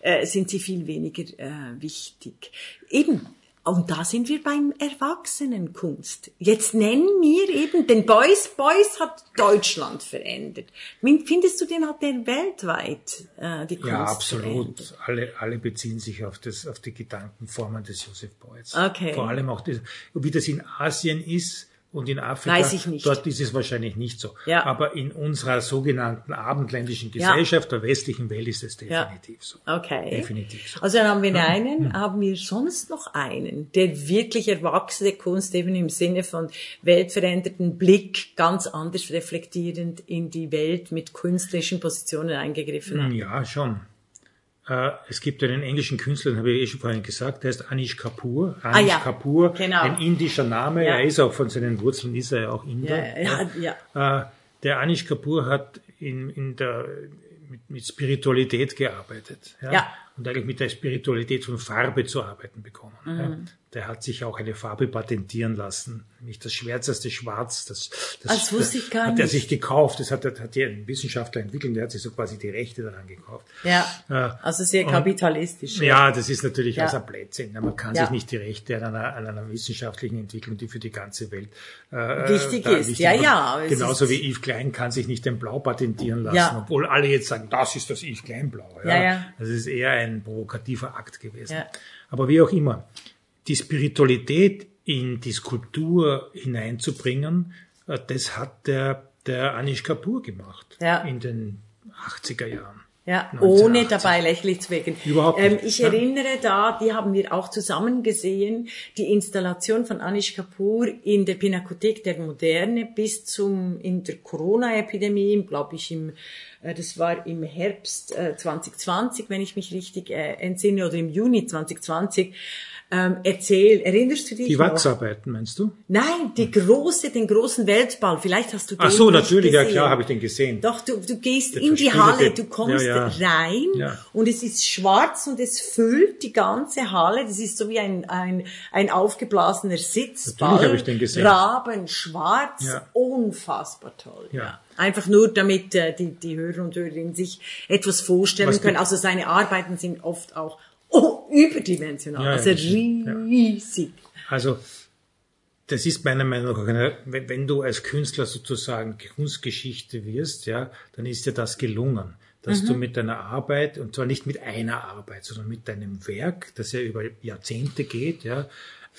äh, sind sie viel weniger äh, wichtig. Eben, und da sind wir beim Erwachsenenkunst. Jetzt nenn mir eben, den Boys Boys hat Deutschland verändert. Findest du, den hat der weltweit äh, die Kunst Ja, absolut. Alle, alle beziehen sich auf, das, auf die Gedankenformen des Joseph Beuys. Okay. Vor allem auch, das, wie das in Asien ist, und in Afrika, Weiß ich nicht. dort ist es wahrscheinlich nicht so. Ja. Aber in unserer sogenannten abendländischen Gesellschaft, ja. der westlichen Welt, ist es definitiv ja. so. Okay. Definitiv so. Also dann haben wir einen, haben wir sonst noch einen, der wirklich erwachsene Kunst eben im Sinne von weltveränderten Blick ganz anders reflektierend in die Welt mit künstlerischen Positionen eingegriffen hat. Ja, schon. Äh, es gibt einen englischen Künstler, den habe ich eh schon vorhin gesagt, der heißt Anish Kapoor. Ah, Anish ah, ja. Kapoor, genau. ein indischer Name. Ja. Er ist auch von seinen Wurzeln, ist er ja auch Inder. Ja, ja, ja. Äh, der Anish Kapoor hat in, in der mit, mit Spiritualität gearbeitet. Ja? Ja. Und eigentlich mit der Spiritualität von Farbe zu arbeiten begonnen. Ja? Der hat sich auch eine Farbe patentieren lassen, nämlich das schwärzeste Schwarz. Das, das, Das wusste ich gar hat er sich gekauft. Das hat, hat hier ein Wissenschaftler entwickelt. Der hat sich so quasi die Rechte daran gekauft. Ja. Ja. Also sehr Und- kapitalistisch. Ja, das ist natürlich Ja. außer Blödsinn. Man kann Ja. sich nicht die Rechte an einer, an einer wissenschaftlichen Entwicklung, die für die ganze Welt äh, Wichtig ist. Ja, ja, es Genauso wie Yves Klein kann sich nicht den Blau patentieren lassen, Ja. obwohl alle jetzt sagen, das ist das Yves Klein Blau. Ja, ja. Das ist eher ein provokativer Akt gewesen. Ja. Aber wie auch immer, die Spiritualität in die Skulptur hineinzubringen, äh, das hat der, der Anish Kapoor gemacht Ja. in den 80er Jahren. Ja, 1980. ohne dabei lächerlich zu wirken. Überhaupt nicht, Ähm, ich ja. erinnere da, die haben wir auch zusammen gesehen, die Installation von Anish Kapoor in der Pinakothek der Moderne bis zum, in der Corona-Epidemie, glaube ich, im, äh, das war im Herbst äh, 2020, wenn ich mich richtig äh, entsinne, oder im Juni 2020, ähm, erzähl, erinnerst du dich Die? Wachsarbeiten, meinst du? Nein, die große, den großen Weltball. Vielleicht hast du den Ach so, natürlich, ja gesehen. klar, habe ich den gesehen. Doch, du, du gehst Der in die Halle, du kommst Ja, ja. rein Ja. und es ist schwarz und es füllt die ganze Halle. Das ist so wie ein, ein, ein aufgeblasener Sitzball. Natürlich habe ich den gesehen. Rabenschwarz, Ja. unfassbar toll. Ja. Einfach nur, damit äh, die, die Hörer und Hörerinnen sich etwas vorstellen Was können. Also seine Arbeiten sind oft auch oh, überdimensional, Ja, also das stimmt, ja. riesig. Also, das ist meiner Meinung nach, wenn, du als Künstler sozusagen Kunstgeschichte wirst, ja, dann ist dir das gelungen, dass du mit deiner Arbeit, und zwar nicht mit einer Arbeit, sondern mit deinem Werk, das ja über Jahrzehnte geht, ja,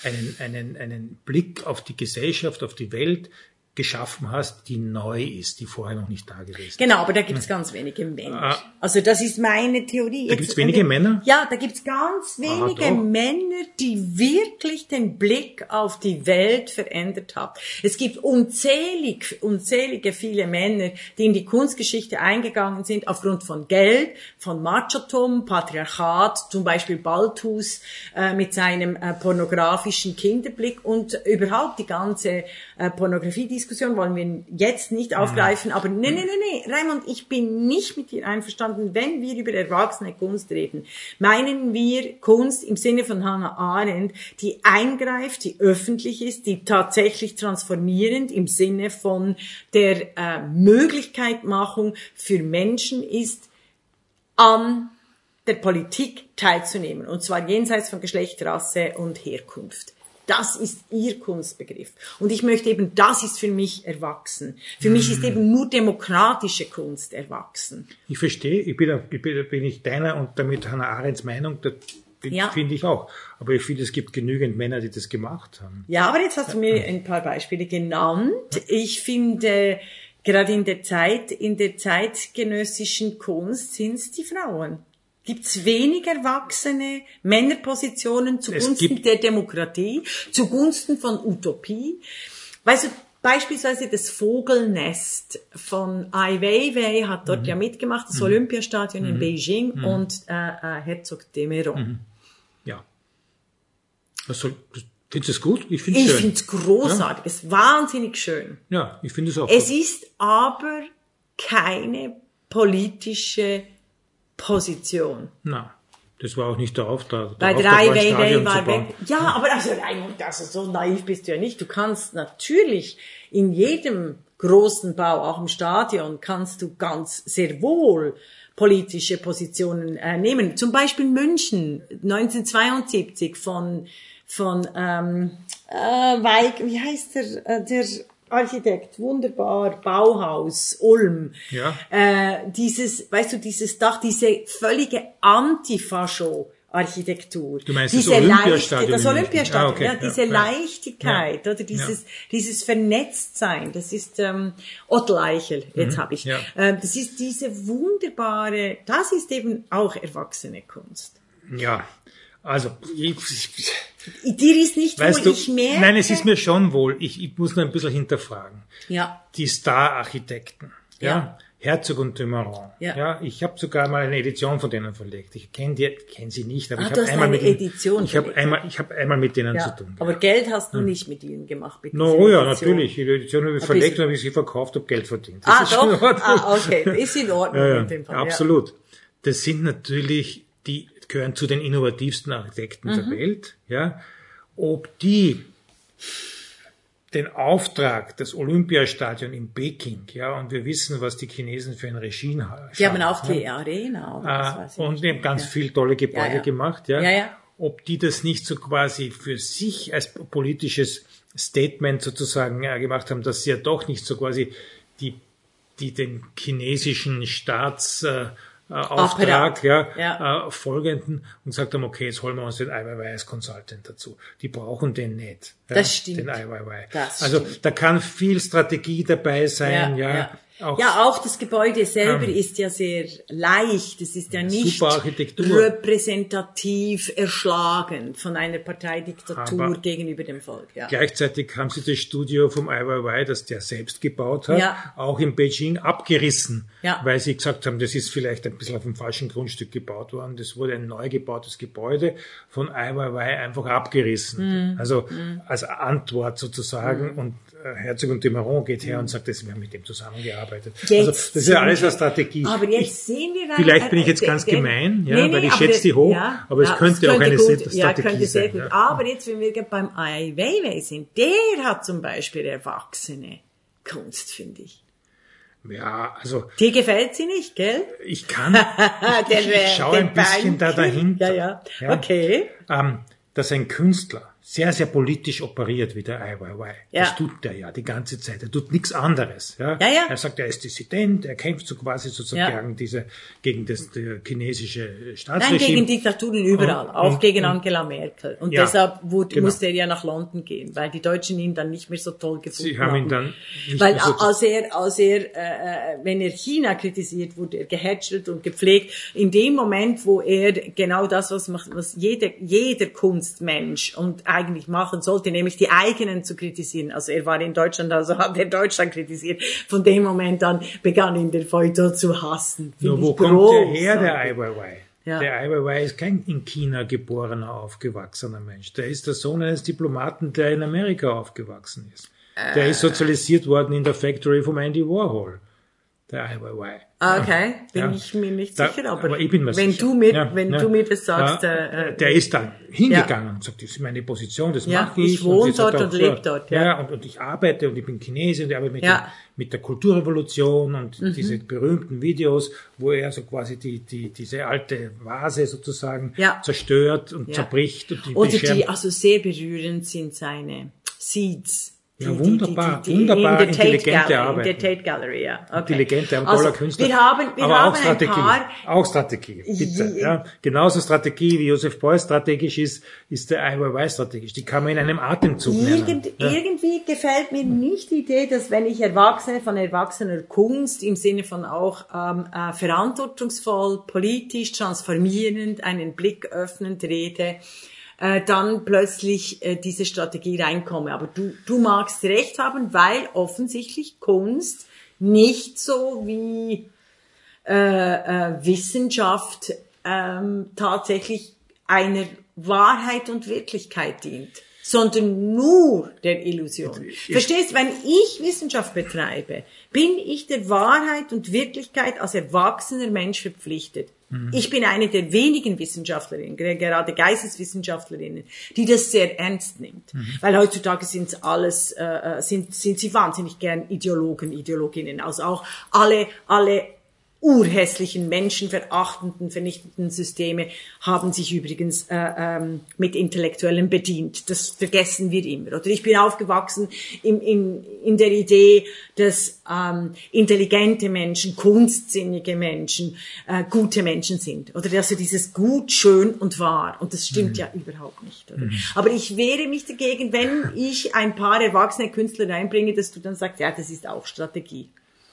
einen, einen, einen Blick auf die Gesellschaft, auf die Welt geschaffen hast, die neu ist, die vorher noch nicht da gewesen ist. Genau, aber da gibt's ganz wenige Männer. Ah. Also das ist meine Theorie. Da Jetzt- gibt's wenige Männer? Ja, da gibt's ganz wenige doch. Männer, die wirklich den Blick auf die Welt verändert haben. Es gibt unzählig, unzählige viele Männer, die in die Kunstgeschichte eingegangen sind aufgrund von Geld, von Machotum, Patriarchat, zum Beispiel Balthus äh, mit seinem äh, pornografischen Kinderblick und überhaupt die ganze äh, Pornografiediskussion wollen wir jetzt nicht aufgreifen, aber nee, nee, nee, nee, Raimund, ich bin nicht mit dir einverstanden, wenn wir über erwachsene Kunst reden. Meinen wir Kunst im Sinne von Hannah Arendt, die eingreift, die öffentlich ist, die tatsächlich transformierend im Sinne von der äh, Möglichkeitmachung für Menschen ist, an der Politik teilzunehmen, und zwar jenseits von Geschlecht, Rasse und Herkunft. Das ist ihr Kunstbegriff. Und ich möchte eben, das ist für mich erwachsen. Für mich ist eben nur demokratische Kunst erwachsen. Ich verstehe, ich bin, ich bin, ich deiner und damit Hannah Arendts Meinung, Ja. finde ich auch. Aber ich finde, es gibt genügend Männer, die das gemacht haben. Ja, aber jetzt hast du mir ein paar Beispiele genannt. Ich finde, gerade in der Zeit, in der zeitgenössischen Kunst sind es die Frauen. Gibt es wenig erwachsene Männerpositionen zugunsten der Demokratie, zugunsten von Utopie? Weißt du, beispielsweise das Vogelnest von Ai Weiwei hat dort ja mitgemacht, das Olympiastadion in Beijing und äh, äh, Herzog de Meuron. Ja. Also, findest du es gut? Ich finde es Ich schön. finde es großartig, es ist wahnsinnig schön. Ja, ich finde es auch Es gut. ist aber keine politische Position. Na, das war auch nicht der Auftrag. Der Bei Auftrag drei war, Stadion war zu bauen. weg. Ja, aber also, also so naiv bist du ja nicht. Du kannst natürlich in jedem großen Bau, auch im Stadion, kannst du ganz sehr wohl politische Positionen äh, nehmen. Zum Beispiel München 1972 von von ähm, äh, Weig, wie heißt der äh, der Architekt, wunderbar, Bauhaus, Ulm. Ja. Äh, dieses, weißt du, dieses Dach, diese völlige Antifascho. Architektur. Du meinst das diese Olympiastadion Leichte, das? Olympiastadion, Ah, okay, ja, diese ja. Leichtigkeit Ja. oder dieses, dieses Vernetztsein, das ist ähm, Otto Eichel, jetzt habe ich. Mhm. ja. Ähm, das ist diese wunderbare, das ist eben auch erwachsene Kunst. Ja, also, ich, ich, Dir ist nicht weißt wohl, du, ich merke. nein, es ist mir schon wohl. Ich, ich muss nur ein bisschen hinterfragen. Ja, Die Star-Architekten, ja. Ja. Herzog und de Marron. Ja. Ja. ich habe sogar mal eine Edition von denen verlegt. Ich kenne die, kenn sie nicht, aber Ah, ich habe einmal mit ihnen, Edition ich habe einmal, ich habe einmal mit denen Ja. zu tun. Aber Geld hast du nicht mit ihnen gemacht. Mit No, oh ja, natürlich. Die Edition habe ich Ein verlegt bisschen. und habe ich sie verkauft, habe Geld verdient. Das Ah, doch? Ah, okay. Ist in Ordnung Ja, ja, Fall. absolut. Das sind natürlich, die gehören zu den innovativsten Architekten Mhm. der Welt. Ja, ob die den Auftrag, das Olympiastadion in Peking, ja, und wir wissen, was die Chinesen für ein Regime haben. Ja. Die haben auch die Arena. Oder was weiß ich und die haben ganz Ja. viel tolle Gebäude Ja, ja. gemacht, ja. Ja, ja. Ob die das nicht so quasi für sich als politisches Statement sozusagen äh, gemacht haben, dass sie ja doch nicht so quasi die, die den chinesischen Staats äh, äh, Auftrag, ja, Ja. Äh, folgenden und gesagt haben, okay, jetzt holen wir uns den als Consultant dazu. Die brauchen den nicht. Ja, Das stimmt. Den Weiwei. Das Also stimmt. da kann viel Strategie dabei sein, ja. ja. Auch ja, auch das Gebäude selber Ähm, ist ja sehr leicht. Es ist ja nicht repräsentativ erschlagen von einer Parteidiktatur Aber gegenüber dem Volk. Ja. Gleichzeitig haben sie das Studio vom Ai Weiwei, das der selbst gebaut hat, Ja. auch in Beijing abgerissen, Ja. weil sie gesagt haben, das ist vielleicht ein bisschen auf dem falschen Grundstück gebaut worden. Das wurde ein neu gebautes Gebäude von Ai Weiwei einfach abgerissen. Mhm. Also als Antwort sozusagen. Und äh, Herzog und de geht her und sagt, das, wir haben mit dem zusammengearbeitet. Jetzt also das ist ja alles eine Strategie. Aber Ich- jetzt sehen wir Vielleicht bin ich jetzt äh, ganz der- gemein, ja, Nee, nee, weil ich schätze die hoch, ja, aber es ja, könnte auch eine gut, Strategie ja, könnte sehr sein, gut. ja. Aber jetzt, wenn wir gerade beim Ai Weiwei sind, der hat zum Beispiel erwachsene Kunst, finde ich. Ja, also Dir gefällt sie nicht, gell? ich kann, ich, ich, ich schaue ein bisschen da dahinter. Ja, ja. Okay. ähm, dass ein Künstler sehr, sehr politisch operiert wie der Weiwei. Ja. Das tut der ja die ganze Zeit. Er tut nichts anderes. Ja? Ja, ja. Er sagt, er ist Dissident, er kämpft so quasi sozusagen diese, gegen das äh, chinesische Nein, Staatsregime. gegen Diktaturen überall, Und- auch und- gegen und- Angela Merkel. Und Ja, deshalb wurde, genau. musste er ja nach London gehen, weil die Deutschen ihn dann nicht mehr so toll gefunden Sie haben ihn dann Weil so- als er, als er, äh, wenn er China kritisiert, wurde er gehätschelt und gepflegt. In dem Moment, wo er genau das, was macht, was jeder, jeder Kunstmensch und eigentlich machen sollte, nämlich die eigenen zu kritisieren. Also er war in Deutschland, also hat er Deutschland kritisiert. Von dem Moment an begann ihn der Feuilleton zu hassen. Nur Finde wo kommt der her, der. Ai Weiwei? Ja. Der Ai Weiwei ist kein in China geborener, aufgewachsener Mensch. Der ist der Sohn eines Diplomaten, der in Amerika aufgewachsen ist. Der ist sozialisiert worden in der Factory vom Andy Warhol. Der Ai Weiwei. Ah, Okay, bin Ja. ich mir nicht Da- sicher, aber, aber wenn sicher. du mir, Ja, wenn ja. du mir das sagst, äh, äh, der ist dann hingegangen und sagt, das ist meine Position, das mache ich. ich wohne dort und lebe dort, ja. Und, und ich arbeite und ich bin Chinese und ich arbeite mit, dem, mit der Kulturrevolution und Mhm. diese berühmten Videos, wo er so quasi die, die, diese alte Vase sozusagen zerstört und zerbricht. Und die, oder die, also sehr berührend sind seine Seeds. Ja, wunderbar, die, die, die, wunderbar in intelligente Gallery, Arbeit. In der Tate Gallery, ja. Okay. Intelligente, ein also, toller Künstler. Wir haben, wir aber haben auch Strategie. auch Strategie, bitte. Ja. Genauso Strategie wie Josef Beuys strategisch ist, ist der Weiwei strategisch. Die kann man in einem Atemzug Irgend, nennen. Ja. Irgendwie gefällt mir nicht die Idee, dass wenn ich Erwachsene von erwachsener Kunst im Sinne von auch ähm, äh, verantwortungsvoll, politisch, transformierend, einen Blick öffnend rede, äh, dann plötzlich äh, diese Strategie reinkomme. Aber du, du magst recht haben, weil offensichtlich Kunst nicht so wie äh, äh, Wissenschaft ähm, tatsächlich einer Wahrheit und Wirklichkeit dient, sondern nur der Illusion. Verstehst, wenn ich Wissenschaft betreibe, bin ich der Wahrheit und Wirklichkeit als erwachsener Mensch verpflichtet. Ich bin eine der wenigen Wissenschaftlerinnen, ger- gerade Geisteswissenschaftlerinnen, die das sehr ernst nimmt. Weil heutzutage sind alles, äh, äh, sind, sind sie wahnsinnig gern Ideologen, Ideologinnen. Also auch alle, alle urhässlichen, menschenverachtenden, vernichtenden Systeme haben sich übrigens äh, ähm, mit Intellektuellen bedient. Das vergessen wir immer. Oder ich bin aufgewachsen in, in, in der Idee, dass ähm, intelligente Menschen, kunstsinnige Menschen, äh, gute Menschen sind. Oder dass sie dieses gut, schön und wahr. Und das stimmt ja überhaupt nicht. Oder? Aber ich wehre mich dagegen, wenn ich ein paar erwachsene Künstler reinbringe, dass du dann sagst, ja, das ist auch Strategie.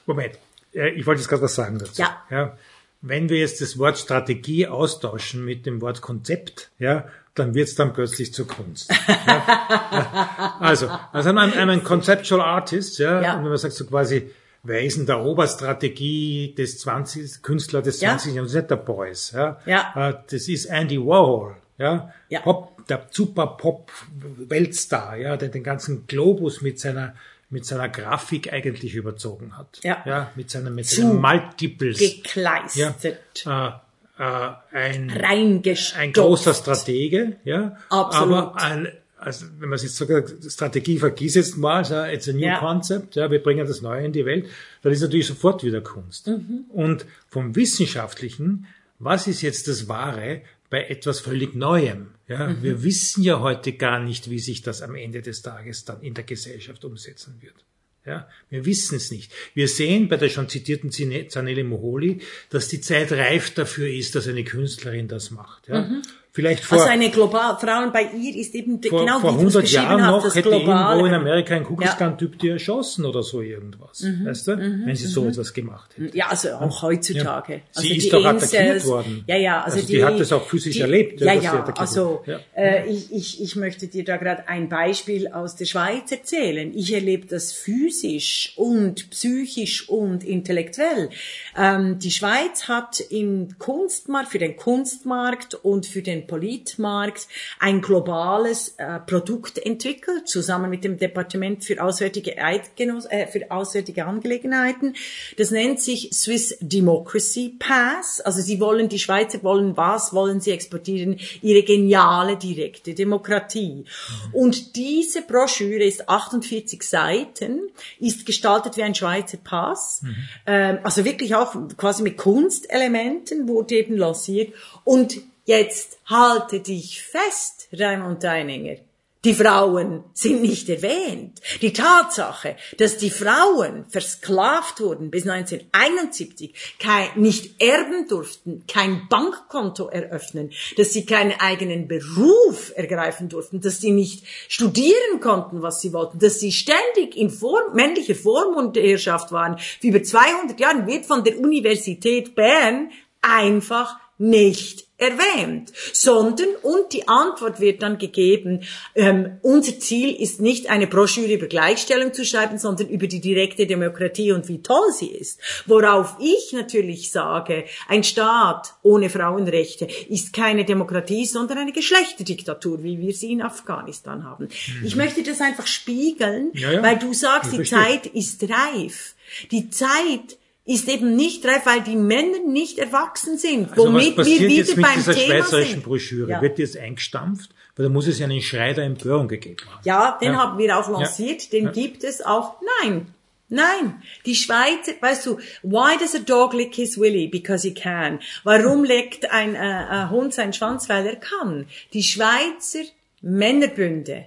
Moment, ich wollte jetzt gerade was sagen dazu. Ja. ja. Wenn wir jetzt das Wort Strategie austauschen mit dem Wort Konzept, ja, dann wird es dann plötzlich zur Kunst. ja. Also, also I'm a conceptual artist, ja, Ja. und wenn man sagt so quasi, wer ist denn der Oberstrategie des 20, Künstler des 20. Ja. Jahrhunderts? Nicht der Beuys, ja. ja. Äh, das ist Andy Warhol, ja. ja. Pop, der super Pop-Weltstar, ja, der den ganzen Globus mit seiner mit seiner Grafik eigentlich überzogen hat. Ja. ja mit seinen, mit seinen Multiples. Gekleistert. Ja, äh, äh, ein, ein großer Stratege, ja. Absolut. Aber ein, also wenn man jetzt sagt, Strategie vergiss jetzt mal, so, it's a new Ja. concept, ja, wir bringen das Neue in die Welt, dann ist natürlich sofort wieder Kunst. Mhm. Und vom Wissenschaftlichen, was ist jetzt das Wahre bei etwas völlig Neuem? Ja, Mhm. wir wissen ja heute gar nicht, wie sich das am Ende des Tages dann in der Gesellschaft umsetzen wird. Ja, wir wissen es nicht. Wir sehen bei der schon zitierten Zanele Moholi, dass die Zeit reif dafür ist, dass eine Künstlerin das macht. Ja. Vielleicht vor, also eine global, Frauen bei ihr ist eben vor, genau vor wie du es 100 beschrieben Jahren noch das hätte globale. irgendwo in Amerika ein Kugelskern-Typ die erschossen oder so irgendwas. Mhm. Weißt du? Wenn sie so etwas gemacht hätte. Ja, also auch heutzutage. Ja. Also Sie ist die doch attackiert Incels- worden. Ja, ja, also, Also die hat das auch physisch erlebt, ja, Ja, ja, attackiert also. Ja. Äh, ich, ich, ich möchte dir da gerade ein Beispiel aus der Schweiz erzählen. Ich erlebe das physisch und psychisch und intellektuell. Ähm, die Schweiz hat im Kunstmarkt, für den Kunstmarkt und für den Politmarkt ein globales äh, Produkt entwickelt, zusammen mit dem Departement für Auswärtige, Eidgenoss äh, für Auswärtige Angelegenheiten. Das nennt sich Swiss Democracy Pass. Also sie wollen, die Schweizer wollen was, wollen sie exportieren? Ihre geniale direkte Demokratie. Und diese Broschüre ist 48 Seiten, ist gestaltet wie ein Schweizer Pass, ähm, also wirklich auch quasi mit Kunstelementen wurde eben lanciert. Und jetzt halte dich fest, Raimund Deininger. Die Frauen sind nicht erwähnt. Die Tatsache, dass die Frauen versklavt wurden bis 1971, kein, nicht erben durften, kein Bankkonto eröffnen, dass sie keinen eigenen Beruf ergreifen durften, dass sie nicht studieren konnten, was sie wollten, dass sie ständig in Vor männlicher Vormundherrschaft waren, wie über 200 Jahren wird von der Universität Bern einfach nicht erwähnt, sondern, und die Antwort wird dann gegeben, ähm, unser Ziel ist nicht eine Broschüre über Gleichstellung zu schreiben, sondern über die direkte Demokratie und wie toll sie ist. Worauf ich natürlich sage, ein Staat ohne Frauenrechte ist keine Demokratie, sondern eine Geschlechterdiktatur, wie wir sie in Afghanistan haben. Ich möchte das einfach spiegeln, Ja, ja. weil du sagst, die. Zeit ist reif. Die Zeit ist eben nicht reif, weil die Männer nicht erwachsen sind. Also was womit wir passiert wieder jetzt mit beim dieser Thema schweizerischen sind. Broschüre? Ja. Wird die jetzt eingestampft? Weil da muss es ja einen Schrei der Empörung gegeben haben. Ja, den Ja. haben wir auch lanciert, den Ja. gibt es auch. Nein, nein. Die Schweizer, weißt du, why does a dog lick his willy? Because he can. Warum leckt ein, äh, ein Hund seinen Schwanz? Weil er kann. Die Schweizer Männerbünde,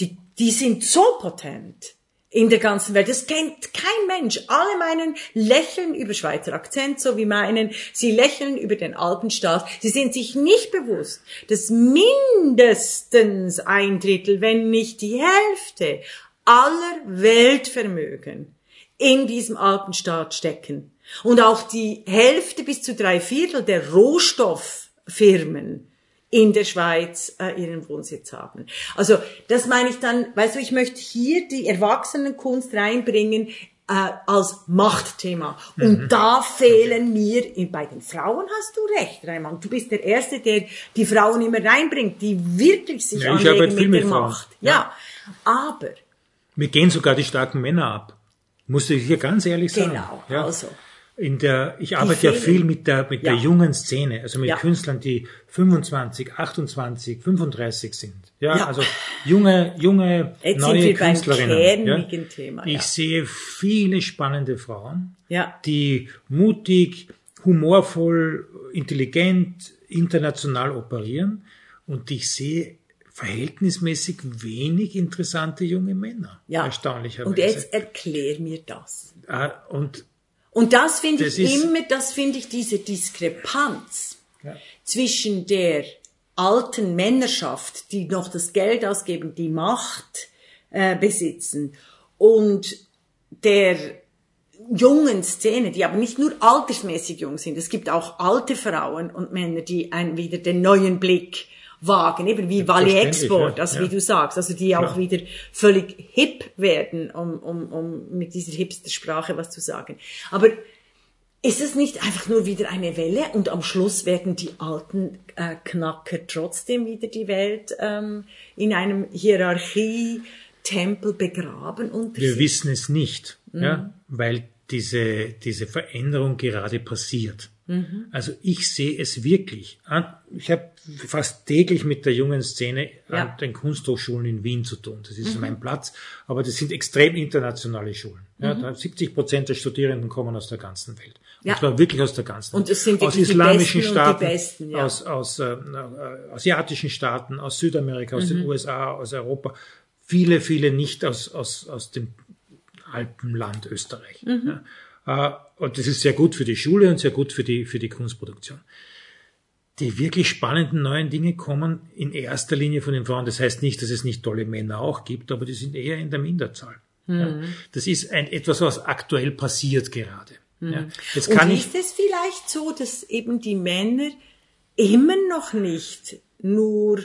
die, die sind so potent in der ganzen Welt. Das kennt kein Mensch. Alle meinen lächeln über Schweizer Akzent, so wie meinen. Sie lächeln über den Alpenstaat. Sie sind sich nicht bewusst, dass mindestens ein Drittel, wenn nicht die Hälfte aller Weltvermögen in diesem Alpenstaat stecken. Und auch die Hälfte bis zu drei Viertel der Rohstofffirmen in der Schweiz äh, ihren Wohnsitz haben. Also das meine ich dann, weißt du, ich möchte hier die Erwachsenenkunst reinbringen äh, als Machtthema. Und da fehlen mir, bei den Frauen hast du recht, Raimund, du bist der Erste, der die Frauen immer reinbringt, die wirklich sich Ja, anlegen viel mit der. Macht. Ja, aber, Mir gehen sogar die starken Männer ab. Muss ich hier ganz ehrlich sagen. genau, Ja. also. In der, ich arbeite ja viel mit der, mit der Ja. jungen Szene, also mit Ja. Künstlern, die 25, 28, 35 sind. Ja, Ja. also junge, junge, Jetzt sind neue wir beim Künstlerinnen. ja. Thema, Ich sehe viele spannende Frauen, Ja. die mutig, humorvoll, intelligent, international operieren und ich sehe verhältnismäßig wenig interessante junge Männer. Ja. Erstaunlicherweise. Und jetzt erklär mir das. Ah, und Und das finde ich immer, das finde ich diese Diskrepanz Ja. zwischen der alten Männerschaft, die noch das Geld ausgeben, die Macht äh, besitzen, und der jungen Szene, die aber nicht nur altersmäßig jung sind. Es gibt auch alte Frauen und Männer, die ein, wieder den neuen Blick wagen, eben wie Valley Export, also ja. wie du sagst, also die auch ja. wieder völlig hip werden, um, um, um mit dieser Hipster-Sprache was zu sagen. Aber ist es nicht einfach nur wieder eine Welle und am Schluss werden die alten äh, Knacker trotzdem wieder die Welt ähm, in einem Hierarchie-Tempel begraben? Unter Wir wissen es nicht, mhm. ja, weil diese, diese Veränderung gerade passiert. Mhm. Also ich sehe es wirklich. Ich habe fast täglich mit der jungen Szene ja. an den Kunsthochschulen in Wien zu tun. Das ist mhm. mein Platz. Aber das sind extrem internationale Schulen. Ja, mhm. 70 Prozent der Studierenden kommen aus der ganzen Welt. Ja. Und zwar wirklich aus der ganzen Welt. Und es sind aus islamischen Staaten, Besten, ja. aus, aus äh, äh, asiatischen Staaten, aus Südamerika, aus den mhm. USA, aus Europa. Viele, viele nicht aus, aus, aus dem Alpenland Österreich. Mhm. Ja. Äh, und das ist sehr gut für die Schule und sehr gut für die, für die Kunstproduktion. Die wirklich spannenden neuen Dinge kommen in erster Linie von den Frauen. Das heißt nicht, dass es nicht tolle Männer auch gibt, aber die sind eher in der Minderzahl. Mhm. Ja. Das ist ein, etwas, was aktuell passiert gerade. Mhm. Ja. Jetzt kann und ist es vielleicht so, dass eben die Männer immer noch nicht nur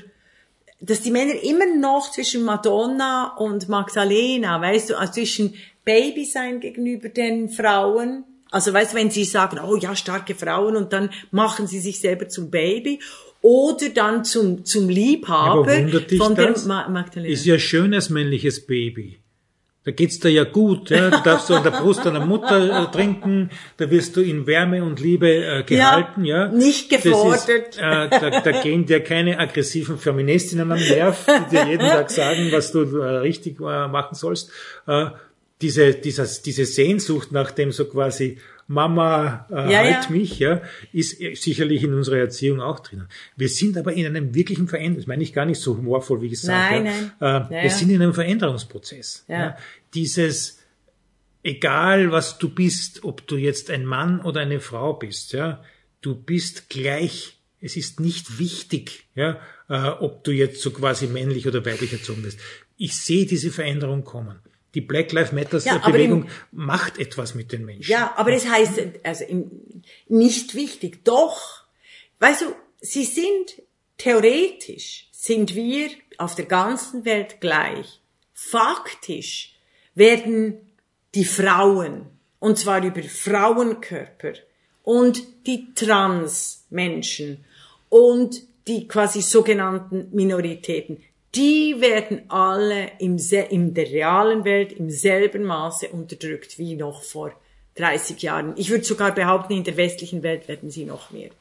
dass die Männer immer noch zwischen Madonna und Magdalena, weißt du, also zwischen Baby sein gegenüber den Frauen also weißt du, wenn sie sagen, oh ja, starke Frauen und dann machen sie sich selber zum Baby oder dann zum, zum Liebhaber ja, von der Ma Magdalena. Ist ja schön als männliches Baby. Da geht's dir ja gut, ja. Du darfst du an der Brust deiner Mutter äh, trinken, da wirst du in Wärme und Liebe äh, gehalten, ja. ja. Nicht gefordert. Ist, äh, da, da gehen dir keine aggressiven Feministinnen am Nerv, die dir jeden Tag sagen, was du äh, richtig äh, machen sollst. Äh, diese, dieses, diese Sehnsucht nach dem so quasi Mama, äh, ja, halt ja. mich, ja, ist sicherlich in unserer Erziehung auch drinnen. Wir sind aber in einem wirklichen Veränderungs, das meine ich gar nicht so humorvoll, wie gesagt. Nein, ja. nein. Äh, ja, wir sind in einem Veränderungsprozess. Ja. Dieses, egal was du bist, ob du jetzt ein Mann oder eine Frau bist, ja, du bist gleich. Es ist nicht wichtig, ja, äh, ob du jetzt so quasi männlich oder weiblich erzogen bist. Ich sehe diese Veränderung kommen. Die Black Lives Matter ja, Bewegung im, macht etwas mit den Menschen. Ja, aber das heißt, also im, nicht wichtig. Doch, weißt du, sie sind theoretisch sind wir auf der ganzen Welt gleich. Faktisch werden die Frauen, und zwar über Frauenkörper und die Transmenschen und die quasi sogenannten Minoritäten, die werden alle im, in der realen Welt im selben Maße unterdrückt wie noch vor 30 Jahren. Ich würde sogar behaupten, in der westlichen Welt werden sie noch mehr.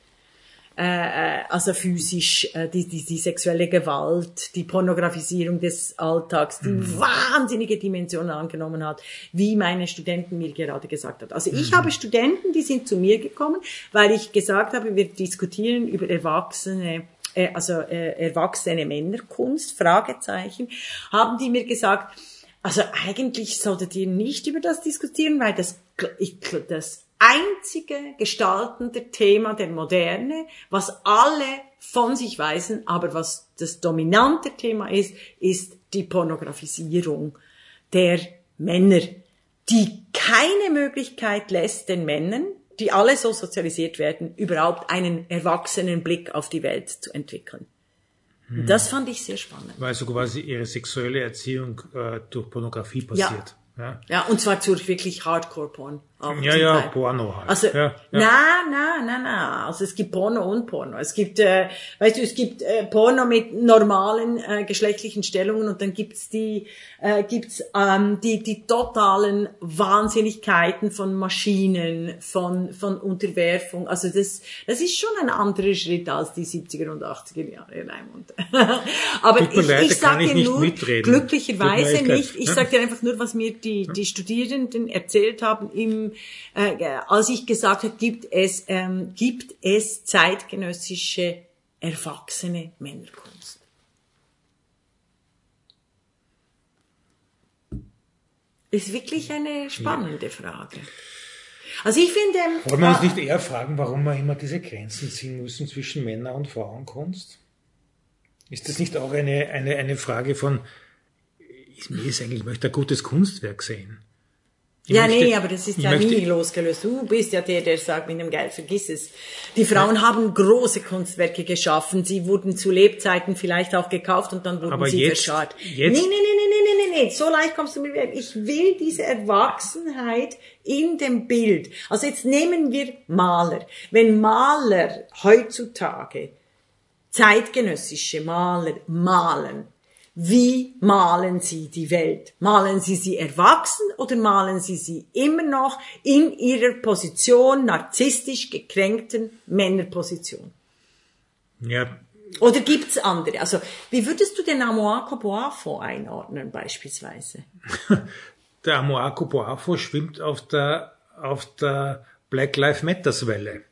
Äh, äh, also physisch, äh, die, die, die sexuelle Gewalt, die Pornografisierung des Alltags, die mhm. wahnsinnige Dimensionen angenommen hat, wie meine Studenten mir gerade gesagt hat. Also ich mhm. habe Studenten, die sind zu mir gekommen, weil ich gesagt habe, wir diskutieren über Erwachsene äh, also äh, erwachsene Männerkunst, Fragezeichen, haben die mir gesagt, also eigentlich solltet ihr nicht über das diskutieren, weil das, ich, das einzige gestaltende Thema der Moderne, was alle von sich weisen, aber was das dominante Thema ist, ist die Pornografisierung der Männer, die keine Möglichkeit lässt den Männern, die alle so sozialisiert werden, überhaupt einen erwachsenen Blick auf die Welt zu entwickeln. Hm. Das fand ich sehr spannend. Weil so quasi ihre sexuelle Erziehung äh, durch Pornografie passiert. Ja. Ja. ja, und zwar durch wirklich Hardcore-Porn. Ja, ja, Teil. Porno halt. Also, ja, ja. na, na, na, na. Also es gibt Porno und Porno. Es gibt, äh, weißt du, es gibt äh, Porno mit normalen äh, geschlechtlichen Stellungen und dann gibt's die, äh, gibt's ähm, die, die totalen Wahnsinnigkeiten von Maschinen, von, von Unterwerfung. Also das, das ist schon ein anderer Schritt als die 70er und 80er Jahre, Raimund. Aber ich, leid, ich sage dir nur, mitreden. glücklicherweise nicht. Ich sage dir einfach nur, was mir die, die Studierenden erzählt haben im, äh, als ich gesagt habe, gibt es, ähm, gibt es zeitgenössische erwachsene Männerkunst. Ist wirklich eine spannende Frage. Also ich finde. Wollen wir uns äh, nicht eher fragen, warum wir immer diese Grenzen ziehen müssen zwischen Männer- und Frauenkunst? Ist das nicht auch eine, eine, eine Frage von, mir ist eigentlich, ich möchte ein gutes Kunstwerk sehen. Ich ja, möchte- nee, aber das ist ja möchte- nie losgelöst. Du bist ja der, der sagt mit dem Geld, vergiss es. Die Frauen haben große Kunstwerke geschaffen. Sie wurden zu Lebzeiten vielleicht auch gekauft und dann wurden Aber sie jetzt- verscharrt. jetzt- Nee, nee, nee, nee, nee, nee, nee, nee. So leicht kommst du mir weg. Ich will diese Erwachsenheit in dem Bild. Also jetzt nehmen wir Maler. Wenn Maler heutzutage zeitgenössische Maler malen, wie malen sie die Welt? Malen sie sie erwachsen oder malen sie sie immer noch in ihrer Position, narzisstisch gekränkten Männerposition? Ja, Oder gibt's andere? Also, wie würdest du den Amoir Coboafo einordnen, beispielsweise? der Amoako Boafo schwimmt auf der, auf der Black Lives Matters Welle.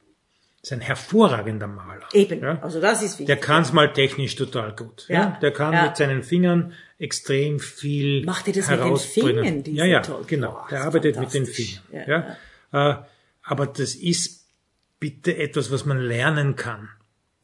Ist ein hervorragender Maler. Eben, Ja? also das ist Der wichtig. kann's mal technisch total gut. Ja. Ja, Der kann ja. mit seinen Fingern extrem viel Macht er das mit den herausbringen. Fingern, Ja, ja, toll- genau. Boah, Der arbeitet mit den. Fingern. Ja, Äh, aber das ist bitte etwas, was man lernen kann.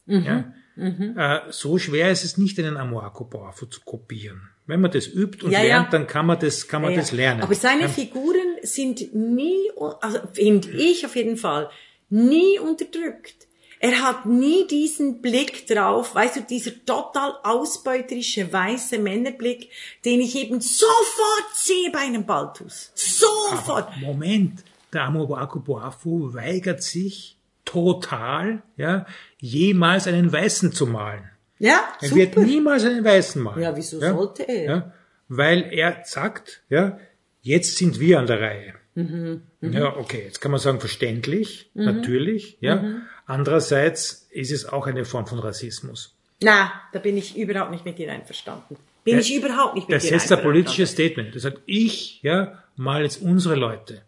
Mhm. Ja? Äh, so schwer ist es nicht, einen Amoako Boafo zu kopieren. Wenn man das übt und lernt, dann kann man das, kann man das lernen. Aber seine. Figuren sind nie, also finde ich auf jeden Fall, nie unterdrückt. Er hat nie diesen Blick drauf, weißt du, dieser total ausbeuterische weiße Männerblick, den ich eben sofort sehe bei einem Baltus. Sofort. Moment, der Amoako Boafo weigert sich total, ja, jemals einen Weißen zu malen. Ja, Er super. wird niemals einen Weißen malen. Ja, wieso sollte er? Ja, weil er sagt, ja, jetzt sind wir an der Reihe. Mhm, Ja, okay, jetzt kann man sagen, verständlich, natürlich, ja. Mhm. Andererseits ist es auch eine Form von Rassismus. Na, da bin ich überhaupt nicht mit dir einverstanden. Bin Der- ich überhaupt nicht mit Das dir setzt ein einverstanden. politisches Statement. Das sagt, ich, ja, mal jetzt unsere Leute.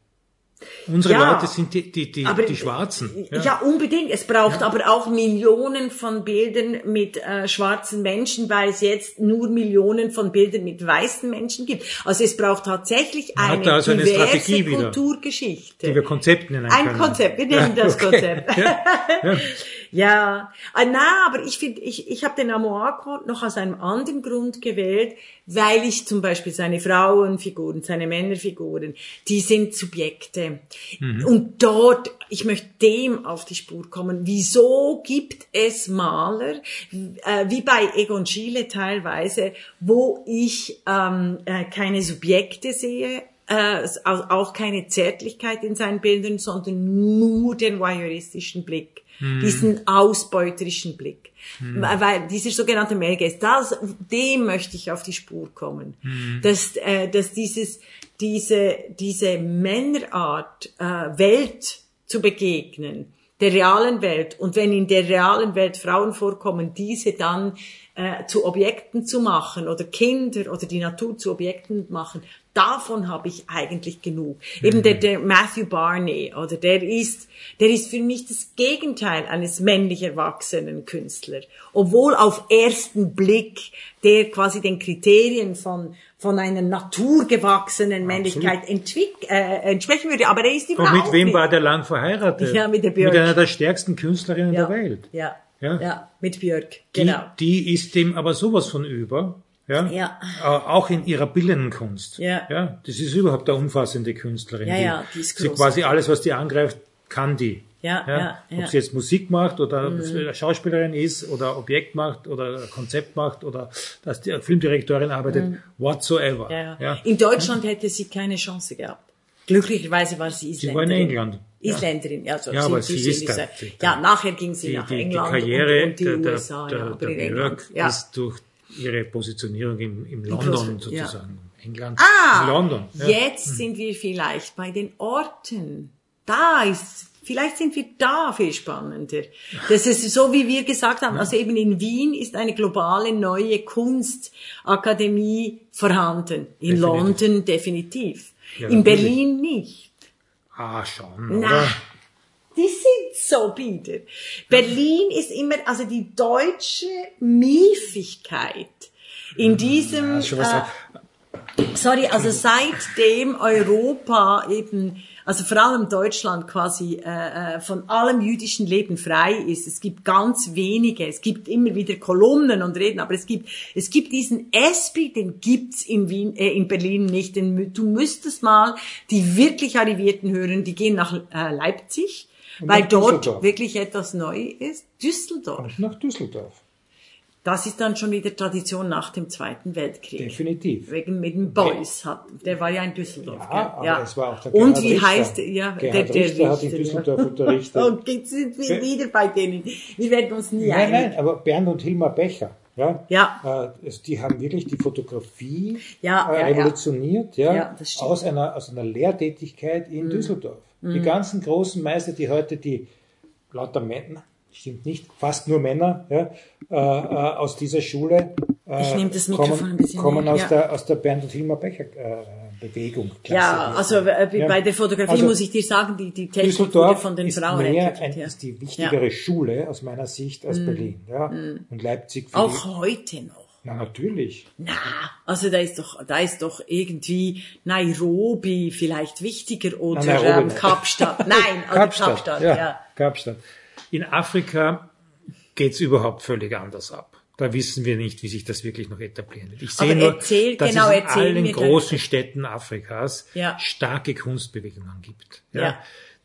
Unsere Ja, Leute sind die, die, die, Aber die Schwarzen. Ja. unbedingt. Es braucht aber auch Millionen von Bildern mit äh, schwarzen Menschen, weil es jetzt nur Millionen von Bildern mit weißen Menschen gibt. Also es braucht tatsächlich eine da also eine diverse Strategie wieder, Kulturgeschichte. die wir Konzept nennen Ein können. Konzept, wir nennen Ja, das okay. Konzept. Ja, ah, na, aber ich finde, ich, ich habe den Amoako noch aus einem anderen Grund gewählt, weil ich zum Beispiel seine Frauenfiguren, seine Männerfiguren, die sind Subjekte. Und dort, ich möchte dem auf die Spur kommen. Wieso gibt es Maler, äh, wie bei Egon Schiele teilweise, wo ich ähm, äh, keine Subjekte sehe, äh, auch keine Zärtlichkeit in seinen Bildern, sondern nur den voyeuristischen Blick, diesen ausbeuterischen Blick. Weil weil dieser sogenannte Melgeist, das, dem möchte ich auf die Spur kommen. Dass, äh, dass dieses, diese, diese Männerart, äh, Welt zu begegnen, der realen Welt und wenn in der realen Welt Frauen vorkommen, diese dann äh, zu Objekten zu machen oder Kinder oder die Natur zu Objekten machen, davon habe ich eigentlich genug. Eben der, der Matthew Barney oder der ist, der ist für mich das Gegenteil eines männlich erwachsenen Künstlers, obwohl auf ersten Blick der quasi den Kriterien von von einer naturgewachsenen Männlichkeit entwick, äh, entsprechen würde, aber er ist Und überhaupt mit wem nicht. war der lang verheiratet? Ja, mit der Björk. Mit einer der stärksten Künstlerinnen ja. der Welt. Ja. Ja. ja. mit Björk, Die, genau. die ist dem aber sowas von über. Ja, Ja. Auch in ihrer bildenden Kunst. Ja. ja. Das ist überhaupt eine umfassende Künstlerin. Ja, ja, die ist sie großartig. quasi alles, was die angreift, kann die. Ja, ja, ja. Ob sie jetzt Musik macht oder Schauspielerin ist oder Objekt macht oder Konzept macht oder dass die Filmdirektorin arbeitet, whatsoever. Mhm. Ja, ja. Ja. In Deutschland hätte sie keine Chance gehabt. Glücklicherweise war sie Sie Isländerin. war in England. Isländerin, ja, so Ja, aber sie sie ist da- ja, die- nachher ging sie Die, nach die, die England Karriere und, und die der, der, USA, der, ja, der in Björk England. Ja. ist durch ihre Positionierung im, im London ja. sozusagen. England, Ah, London. Ja. jetzt sind wir vielleicht bei den Orten. Da ist, vielleicht sind wir da viel spannender. Das ist so, wie wir gesagt haben, also eben in Wien ist eine globale neue Kunstakademie vorhanden. In Definitiv. London definitiv. Ja, in. Berlin nicht. Ah, schon, Na, oder? Die sind so bieder. Berlin ist immer, also die deutsche Miefigkeit in diesem, Ja, äh, Sorry, also seitdem Europa eben, also vor allem Deutschland quasi äh, äh, von allem jüdischen Leben frei ist, es gibt ganz wenige, es gibt immer wieder Kolumnen und Reden, aber es gibt es gibt diesen Esprit, den gibt's in Wien, äh, in Berlin nicht. Den, du müsstest mal die wirklich Arrivierten hören, die gehen nach äh, Leipzig, weil dort wirklich etwas neu ist. Düsseldorf. Und nach Düsseldorf. Das ist dann schon wieder Tradition nach dem Zweiten Weltkrieg. Definitiv. Wegen mit dem Beuys hat, der war ja in Düsseldorf. Ja, gell? aber es war auch der Und wie Richter. heißt ja Gerhard Richter hat in Düsseldorf unterrichtet. Und jetzt sind wir wieder bei denen. Wir werden uns nie Nein, einig. nein, aber Bernd und Hilmar Becher, ja, Ja. Äh, die haben wirklich die Fotografie Ja, äh, ja, ja. revolutioniert, ja, Ja. Mhm. aus einer aus einer Lehrtätigkeit in Düsseldorf. Die ganzen großen Meister, die heute die lauter Männer, stimmt nicht, fast nur Männer, ja, äh, äh, aus dieser Schule äh, kommen, kommen aus ja. der aus der Bernd und Hilmar Becher äh, Bewegung. Ja, also äh, Ja. bei der Fotografie Also, muss ich dir sagen, die, die Technik wurde von den ist Frauen mehr entwickelt. ein, ja. ist die wichtigere Schule aus meiner Sicht als Berlin, ja, und Leipzig. Auch heute noch. Na natürlich. Na, also da ist doch, da ist doch irgendwie Nairobi vielleicht wichtiger oder Nairobi ähm. Kapstadt. Nein, also Kapstadt, ja. ja, Kapstadt. In Afrika geht's überhaupt völlig anders ab. Da wissen wir nicht, wie sich das wirklich noch etablieren wird. Ich sehe Aber nur, erzähl- dass genau, es in allen großen Städten Afrikas Ja. starke Kunstbewegungen gibt. Ja. Ja.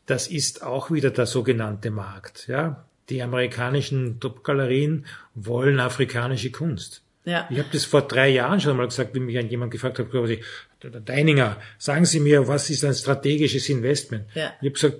Das ist auch wieder der sogenannte Markt. Ja. Die amerikanischen Top-Galerien wollen afrikanische Kunst. Ja. Ich habe das vor drei Jahren schon mal gesagt, wie mich ein jemand gefragt hat, quasi, der Deininger, sagen Sie mir, was ist ein strategisches Investment? Ja. Ich habe gesagt,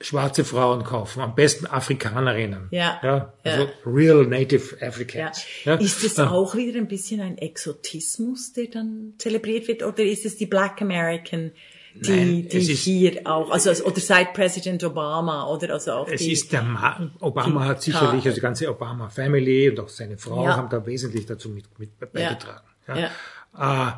schwarze Frauen kaufen, am besten Afrikanerinnen. Ja. ja also Ja. real native Ja. Africans. Ist es Ah. auch wieder ein bisschen ein Exotismus, der dann zelebriert wird, oder ist es die Black American, die, Nein, die es ist- hier auch, also oder seit Präsident Obama oder also auch Es die, ist der Ma Obama die hat sicherlich, also die ganze Obama Family und auch seine Frau Ja. haben da wesentlich dazu mit, mit beigetragen. Ja. Ja. Äh,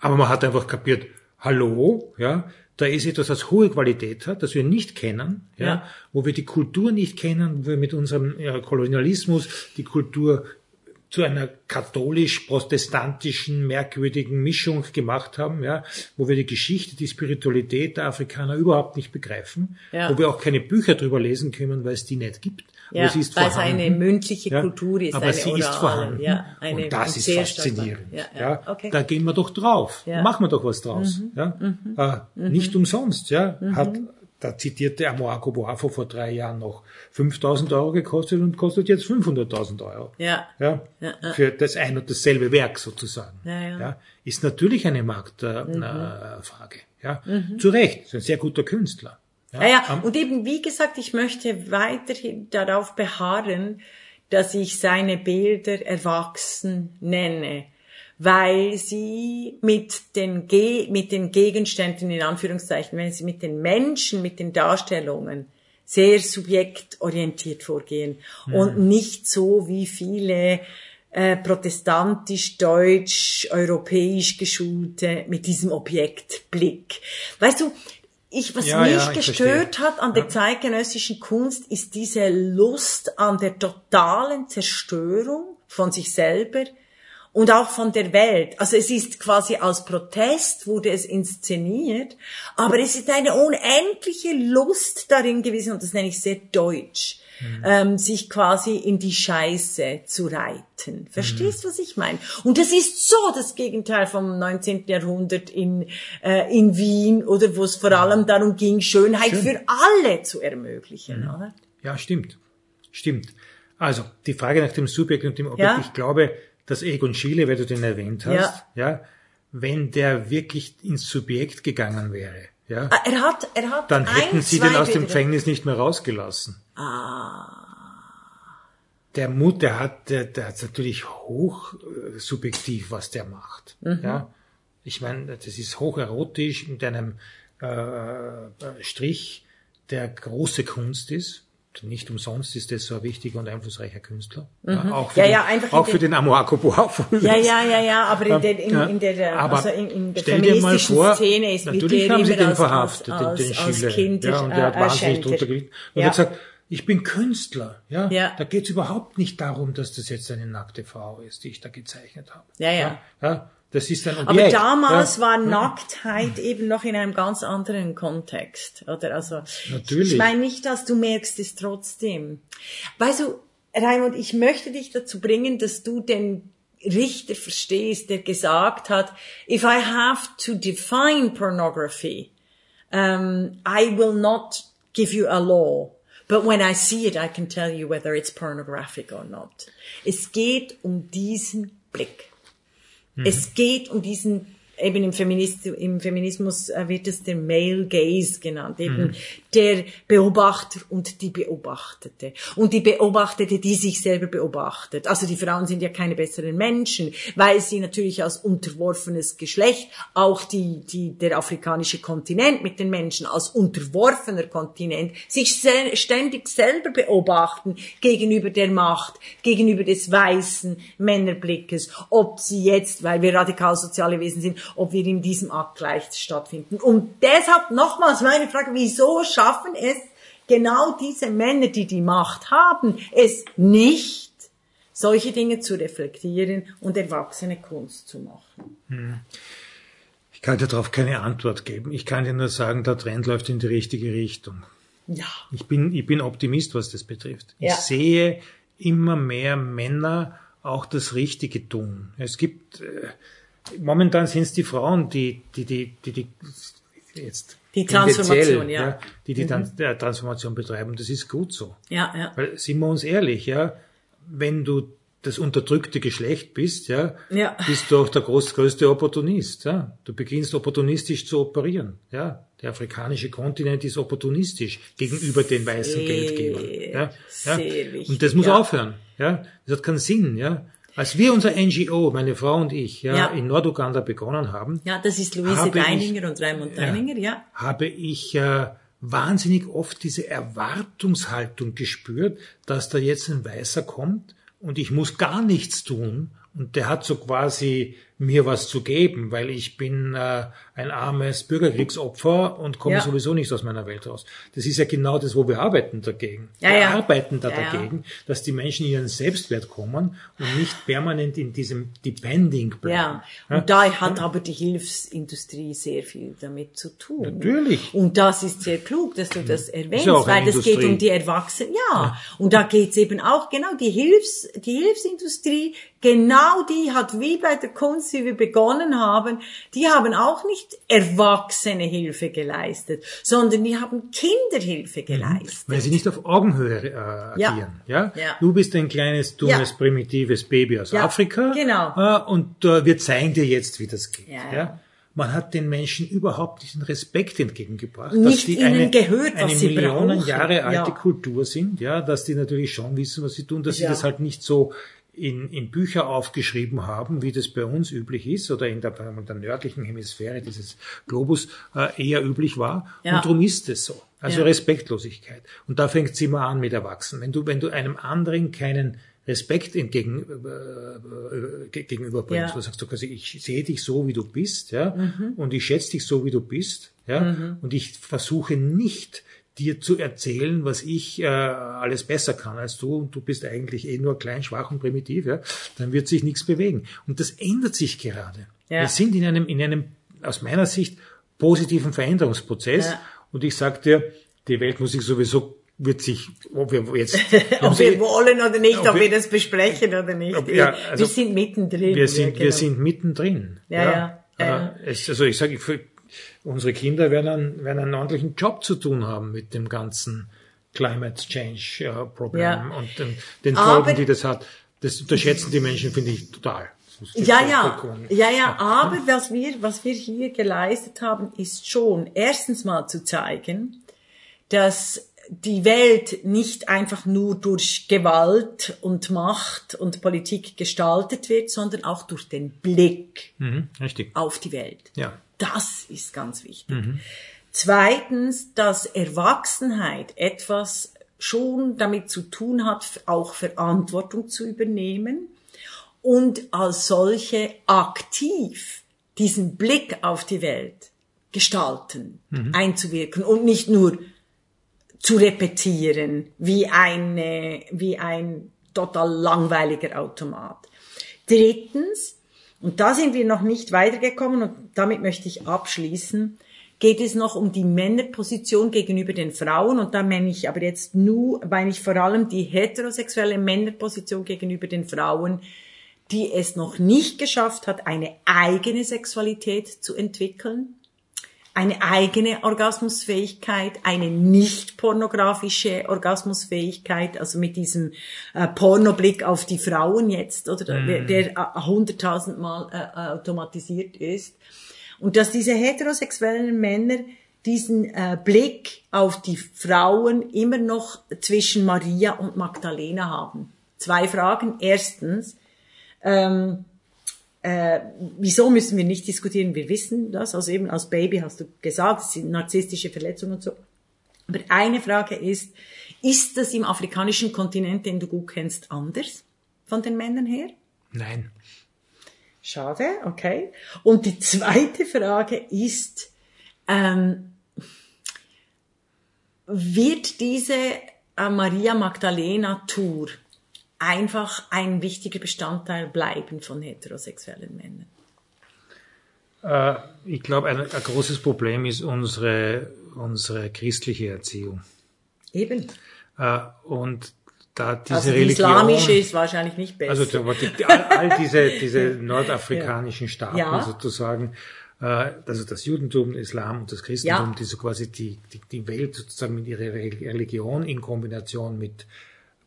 aber man hat einfach kapiert, hallo, ja, da ist etwas, das hohe Qualität hat, das wir nicht kennen, ja, Ja. wo wir die Kultur nicht kennen, wo wir mit unserem ja, Kolonialismus die Kultur zu einer katholisch-protestantischen, merkwürdigen Mischung gemacht haben, ja, wo wir die Geschichte, die Spiritualität der Afrikaner überhaupt nicht begreifen, Ja. wo wir auch keine Bücher drüber lesen können, weil es die nicht gibt. Aber ja, sie ist weil es vorhanden. eine mündliche Ja, Kultur ist, aber eine sie ist vorhanden. Ja, eine, und das ist faszinierend. Ja, Ja, ja, okay. Da gehen wir doch drauf. Ja. Mhm. Machen wir doch was draus. Ja? Äh, Nicht umsonst. Ja? Hat der zitierte Amoako Boafo vor drei Jahren noch 5000 Euro gekostet und kostet jetzt 500.000 Euro. Ja. Ja, Ja, ja. für das ein und dasselbe Werk sozusagen. Ja, ja. ist natürlich eine Marktfrage. Äh, Frage. ja, Zu Recht, ist ein sehr guter Künstler. Ja, ja, am- und eben, wie gesagt, ich möchte weiterhin darauf beharren, dass ich seine Bilder erwachsen nenne, weil sie mit den, Ge mit den Gegenständen, in Anführungszeichen, wenn sie mit den Menschen, mit den Darstellungen sehr subjektorientiert vorgehen und nicht so wie viele äh, protestantisch, deutsch, europäisch geschulte mit diesem Objektblick. Weißt du, ich, was Ja, mich ja, gestört verstehe. hat an der zeitgenössischen Kunst, ist diese Lust an der totalen Zerstörung von sich selber und auch von der Welt. Also es ist quasi aus Protest wurde es inszeniert, aber es ist eine unendliche Lust darin gewesen, und das nenne ich sehr deutsch, ähm, sich quasi in die Scheiße zu reiten. Verstehst du, was ich meine? Und das ist so das Gegenteil vom 19. Jahrhundert in, äh, in Wien oder wo es vor allem darum ging, Schönheit Schön. für alle zu ermöglichen, oder? Ja, stimmt. Stimmt. Also, die Frage nach dem Subjekt und dem Objekt, Ja. ich glaube, dass Egon Schiele, weil du den erwähnt hast, ja. wenn der wirklich ins Subjekt gegangen wäre, ja, Ah, Er hat, er hat dann ein, hätten sie zwei den aus dem Gefängnis nicht mehr rausgelassen. Ah. Der Mut, der hat, der, der hat natürlich hoch äh, subjektiv, was der macht. Mhm. Ja, ich meine, das ist hoch erotisch mit einem äh, äh, Strich, der große Kunst ist. Nicht umsonst ist das so ein wichtiger und einflussreicher Künstler. Ja, auch für Mhm. Ja, den, ja, einfach in auch für den- den Amoako Boafo. Ja, ja, ja, ja, aber in der, in, Ja, in der, also in, in der feministischen vor, Szene ist natürlich haben sie den als, verhaftet, als, den, den als Schiele. Kind ja, und der hat äh, wahnsinnig drunter gelitten. Und Ja. er hat gesagt, ich bin Künstler. Ja, Ja. Da geht es überhaupt nicht darum, dass das jetzt eine nackte Frau ist, die ich da gezeichnet habe. Ja, ja. ja? Das ist ein Objekt. Aber damals ja. war Nacktheit eben noch in einem ganz anderen Kontext, oder? Also, Natürlich. ich meine nicht, dass du merkst es trotzdem. Weißt du, Raimund, ich möchte dich dazu bringen, dass du den Richter verstehst, der gesagt hat, if I have to define pornography, um, I will not give you a law. But when I see it, I can tell you whether it's pornographic or not. Es geht um diesen Blick. Es geht um diesen, eben im, Feminist, im Feminismus äh, wird es der Male Gaze genannt, eben der Beobachter und die Beobachtete. Und die Beobachtete, die sich selber beobachtet. Also die Frauen sind ja keine besseren Menschen, weil sie natürlich als unterworfenes Geschlecht, auch die, die, der afrikanische Kontinent mit den Menschen als unterworfener Kontinent, sich se ständig selber beobachten gegenüber der Macht, gegenüber des weißen Männerblickes, ob sie jetzt, weil wir radikal soziale Wesen sind, ob wir in diesem Akt leicht stattfinden. Und deshalb nochmals meine Frage, wieso schaffen es genau diese Männer, die die Macht haben, es nicht, solche Dinge zu reflektieren und erwachsene Kunst zu machen? Ich kann dir darauf keine Antwort geben. Ich kann dir nur sagen, der Trend läuft in die richtige Richtung. Ja. Ich bin, ich bin Optimist, was das betrifft. Ja. Ich sehe immer mehr Männer auch das Richtige tun. Es gibt, äh, momentan sind es die Frauen, die, die, die, die, die jetzt Die Transformation, tendenziell, ja. die die äh, Transformation betreiben. Das ist gut so. Ja, ja. Weil, sind wir uns ehrlich, ja, wenn du das unterdrückte Geschlecht bist, ja, Ja. bist du auch der groß, größte Opportunist. Ja. Du beginnst opportunistisch zu operieren. Ja. Der afrikanische Kontinent ist opportunistisch gegenüber den weißen Geldgebern. Ja. Ja. sehr wichtig, Und das muss ja. aufhören. Ja. Das hat keinen Sinn. Ja. Als wir unser NGO, meine Frau und ich, ja, Ja. in Norduganda begonnen haben, Ja, das ist Luise Habe ich- Deininger und Raimund Deininger, ja. habe ich äh, wahnsinnig oft diese Erwartungshaltung gespürt, dass da jetzt ein Weißer kommt und ich muss gar nichts tun und der hat so quasi mir was zu geben, weil ich bin äh, ein armes Bürgerkriegsopfer und komme Ja. sowieso nicht aus meiner Welt raus. Das ist ja genau das, wo wir arbeiten dagegen. Ja, wir ja. arbeiten da dagegen, dass die Menschen in ihren Selbstwert kommen und nicht permanent in diesem Depending bleiben. Ja, und da hat aber die Hilfsindustrie sehr viel damit zu tun. Natürlich. Und das ist sehr klug, dass du das erwähnst, weil das geht um die Erwachsenen. Ja, und da geht's eben auch genau die Hilfs, die Hilfsindustrie. Genau die hat wie bei der Kunst, wie wir begonnen haben, die haben auch nicht Erwachsene Hilfe geleistet, sondern die haben Kinderhilfe geleistet. Weil sie nicht auf Augenhöhe äh, agieren. Ja. Ja. Du bist ein kleines, dummes, Ja. primitives Baby aus Ja, Afrika. genau. Äh, und äh, wir zeigen dir jetzt, wie das geht. Ja, Ja. ja. Man hat den Menschen überhaupt diesen Respekt entgegengebracht, Nicht dass die ihnen eine, gehört, eine sie Millionen brauchen. Jahre alte Ja. Kultur sind, ja, dass die natürlich schon wissen, was sie tun, dass Ja. sie das halt nicht so in, in Bücher aufgeschrieben haben, wie das bei uns üblich ist oder in der, in der nördlichen Hemisphäre dieses Globus äh, eher üblich war. Ja. Und darum ist es so. Also Ja. Respektlosigkeit. Und da fängt es immer an mit Erwachsenen. Wenn du, wenn du einem anderen keinen Respekt entgegen, äh, äh, ge- gegenüberbringst, Ja. du sagst du quasi, ich sehe dich so, wie du bist, ja, Mhm. und ich schätze dich so, wie du bist, ja, und ich versuche nicht, dir zu erzählen, was ich äh, alles besser kann als du und du bist eigentlich eh nur klein, schwach und primitiv, ja, dann wird sich nichts bewegen. Und das ändert sich gerade. Ja. Wir sind in einem, in einem, aus meiner Sicht, positiven Veränderungsprozess Ja. und ich sag dir, die Welt muss sich sowieso wird sich, ob wir jetzt, ob wir wollen oder nicht, ob, ob wir das besprechen oder nicht. ob- ja, also- wir sind mittendrin. wir sind, genau. wir sind mittendrin. Ja, ja, ja. Äh, Es, also ich sage, unsere Kinder werden einen, werden einen ordentlichen Job zu tun haben mit dem ganzen Climate Change äh, Problem Ja. und den, den Folgen, die das hat. Das unterschätzen die Menschen, finde ich, total. Ja, ja, ja, ja, aber was wir, was wir hier geleistet haben, ist schon erstens mal zu zeigen, dass die Welt nicht einfach nur durch Gewalt und Macht und Politik gestaltet wird, sondern auch durch den Blick Mhm, auf die Welt. Ja. Das ist ganz wichtig. Zweitens, dass Erwachsenheit etwas schon damit zu tun hat, auch Verantwortung zu übernehmen und als solche aktiv diesen Blick auf die Welt gestalten, einzuwirken und nicht nur zu repetieren wie eine, wie ein total langweiliger Automat. Drittens, und da sind wir noch nicht weitergekommen und damit möchte ich abschließen, geht es noch um die Männerposition gegenüber den Frauen? Und da meine ich aber jetzt nur, meine ich vor allem die heterosexuelle Männerposition gegenüber den Frauen, die es noch nicht geschafft hat, eine eigene Sexualität zu entwickeln, eine eigene Orgasmusfähigkeit, eine nicht pornografische Orgasmusfähigkeit, also mit diesem äh, Pornoblick auf die Frauen jetzt, oder Mhm. der hunderttausendmal äh, automatisiert ist. Und dass diese heterosexuellen Männer diesen äh, Blick auf die Frauen immer noch zwischen Maria und Magdalena haben. Zwei Fragen. Erstens, ähm, äh, wieso müssen wir nicht diskutieren? Wir wissen das. Also eben als Baby hast du gesagt, es sind narzisstische Verletzungen und so. Aber eine Frage ist, ist das im afrikanischen Kontinent, den du gut kennst, anders von den Männern her? Nein. Schade, okay. Und die zweite Frage ist, ähm, wird diese äh, Maria Magdalena Tour einfach ein wichtiger Bestandteil bleiben von heterosexuellen Männern? Äh, ich glaube, ein, ein großes Problem ist unsere, unsere christliche Erziehung. Eben. Äh, und da diese Also die Religion, islamische ist wahrscheinlich nicht besser. also die, all, all diese, diese nordafrikanischen Staaten Ja. sozusagen, äh, also das Judentum, Islam und das Christentum, Ja. die so quasi die, die, die Welt sozusagen mit ihrer Re- Religion in Kombination mit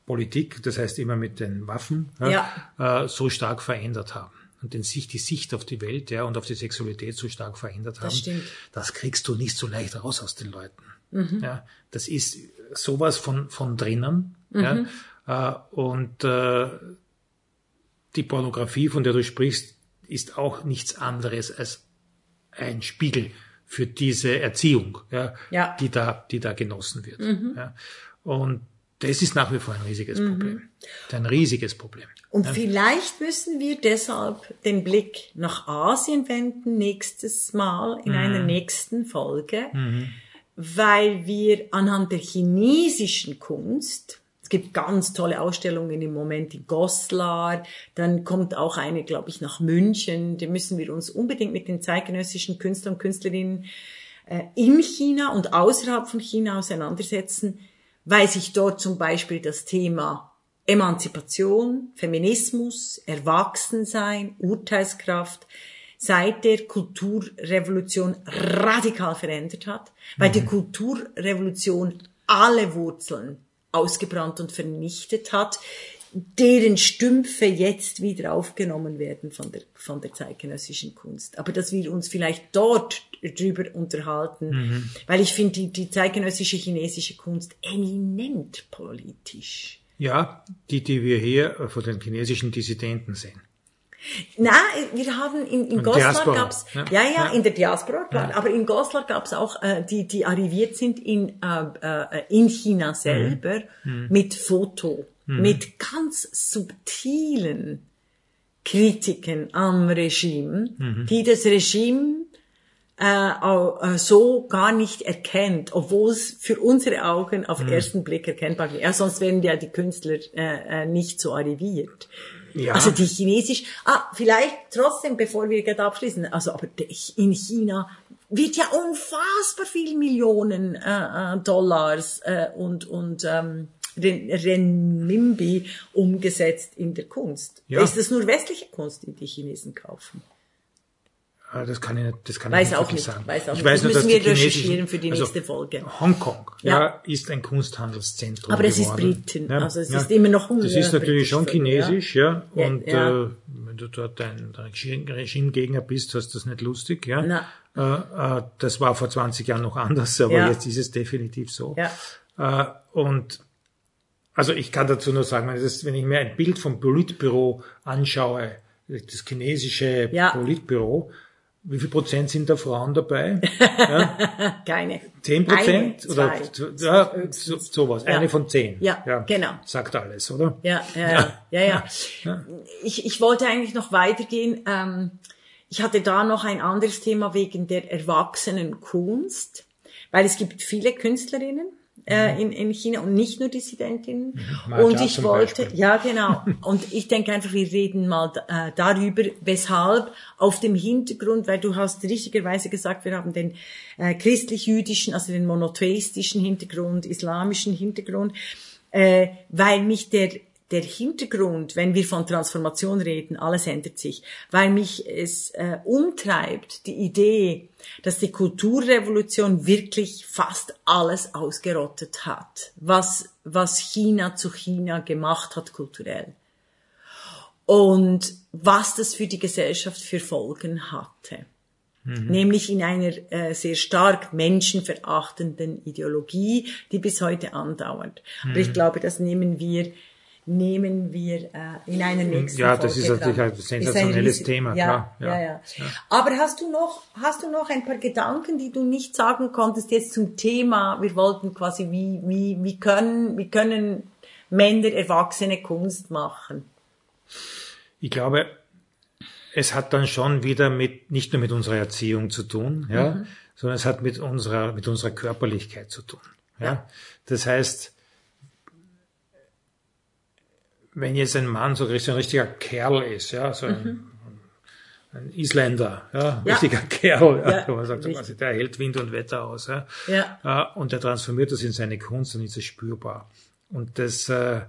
Politik, das heißt immer mit den Waffen, äh, so stark verändert haben. Und den Sicht, die Sicht auf die Welt ja, und auf die Sexualität so stark verändert haben, stimmt. das kriegst du nicht so leicht raus aus den Leuten. Mhm. Ja, das ist sowas von, von drinnen. Mhm. Ja, äh, und äh, die Pornografie, von der du sprichst, ist auch nichts anderes als ein Spiegel für diese Erziehung, ja, Ja. Die, da, die da genossen wird. Mhm. Ja. Und das ist nach wie vor ein riesiges Problem. Das ist ein riesiges Problem. Und vielleicht müssen wir deshalb den Blick nach Asien wenden nächstes Mal in einer nächsten Folge, weil wir anhand der chinesischen Kunst es gibt ganz tolle Ausstellungen im Moment in Goslar. Dann kommt auch eine, glaube ich, nach München. Da müssen wir uns unbedingt mit den zeitgenössischen Künstlern und Künstlerinnen äh, in China und außerhalb von China auseinandersetzen, weil sich dort zum Beispiel das Thema Emanzipation, Feminismus, Erwachsensein, Urteilskraft seit der Kulturrevolution radikal verändert hat, weil die Kulturrevolution alle Wurzeln ausgebrannt und vernichtet hat, deren Stümpfe jetzt wieder aufgenommen werden von der, von der zeitgenössischen Kunst. Aber dass wir uns vielleicht dort drüber unterhalten, weil ich finde die, die zeitgenössische chinesische Kunst eminent politisch. Ja, die, die wir hier von den chinesischen Dissidenten sehen. Na, wir haben in, in Und Goslar gab's, ja. ja, ja, Ja. in der Diaspora, klar, aber in Goslar gab's auch, äh, die, die arriviert sind in, äh, äh, in China selber Mhm. mit Foto, mit ganz subtilen Kritiken am Regime, Mhm. die das Regime äh, äh, so gar nicht erkennt, obwohl es für unsere Augen auf den ersten Blick erkennbar wäre. Ja, sonst wären ja die Künstler äh, äh, nicht so arriviert. Ja. Also die chinesisch, ah, vielleicht trotzdem, bevor wir gerade abschließen, also aber in China wird ja unfassbar viel Millionen äh, äh, Dollars äh, und, und ähm, Renminbi umgesetzt in der Kunst. Ja. Ist das nur westliche Kunst, die die Chinesen kaufen? Ah, Das kann ich nicht, das kann Weiß ich nicht nicht, sagen. weiß auch ich nicht. weiß Das nur, dass müssen die wir recherchieren für die also nächste Folge. Hongkong, ja. Ja. ist ein Kunsthandelszentrum Aber es ist. Briten, Ja, also es ja. ist immer noch Das ist natürlich schon chinesisch, ja. Und. Äh, wenn du dort ein Regime- Regimegegner bist, hast du das nicht lustig, ja. Na. Äh, äh, das war vor 20 Jahren noch anders, aber jetzt ist es definitiv so. Ja. Äh, und also ich kann dazu nur sagen, wenn, das, wenn ich mir ein Bild vom Politbüro anschaue, das chinesische Ja. Politbüro, wie viel Prozent sind da Frauen dabei? Keine. Zehn Prozent? Eine, Oder ja, so, sowas. Ja. Eine von zehn. Ja, genau. Sagt alles, oder? Ja, ja, ja, ja. ja. Ich, ich wollte eigentlich noch weitergehen. Ähm, ich hatte da noch ein anderes Thema wegen der Erwachsenenkunst, weil es gibt viele Künstlerinnen, äh, in, in China und nicht nur Dissidentinnen. Mhm. und Maja ich wollte, Beispiel. ja genau. und ich denke einfach, wir reden mal äh, darüber, weshalb auf dem Hintergrund, weil du hast richtigerweise gesagt, wir haben den äh, christlich-jüdischen, also den monotheistischen Hintergrund, islamischen Hintergrund, äh, weil mich der der Hintergrund, wenn wir von Transformation reden, alles ändert sich, weil mich es äh, umtreibt, die Idee, dass die Kulturrevolution wirklich fast alles ausgerottet hat, was, was China zu China gemacht hat kulturell. Und was das für die Gesellschaft für Folgen hatte. Nämlich in einer äh, sehr stark menschenverachtenden Ideologie, die bis heute andauert. Aber ich glaube, das nehmen wir nehmen wir äh, in einer nächsten Ja, Folge das ist dran. natürlich ein Ist sensationelles riesig- Thema, Ja, ja, ja. ja, Aber hast du noch, hast du noch ein paar Gedanken, die du nicht sagen konntest jetzt zum Thema? Wir wollten quasi, wie, wie, wie können, wie können Männer Erwachsene Kunst machen? Ich glaube, es hat dann schon wieder mit, nicht nur mit unserer Erziehung zu tun, ja, Mhm. sondern es hat mit unserer, mit unserer Körperlichkeit zu tun. Ja. Das heißt, wenn jetzt ein Mann so ein richtiger Kerl ist, ja, so ein, ein Isländer, ja, Mhm. Ja. richtiger Kerl, ja, Ja, wo man sagt, so richtig. quasi, der hält Wind und Wetter aus, ja. Ja. Und der transformiert das in seine Kunst, dann ist es spürbar. Und das, äh,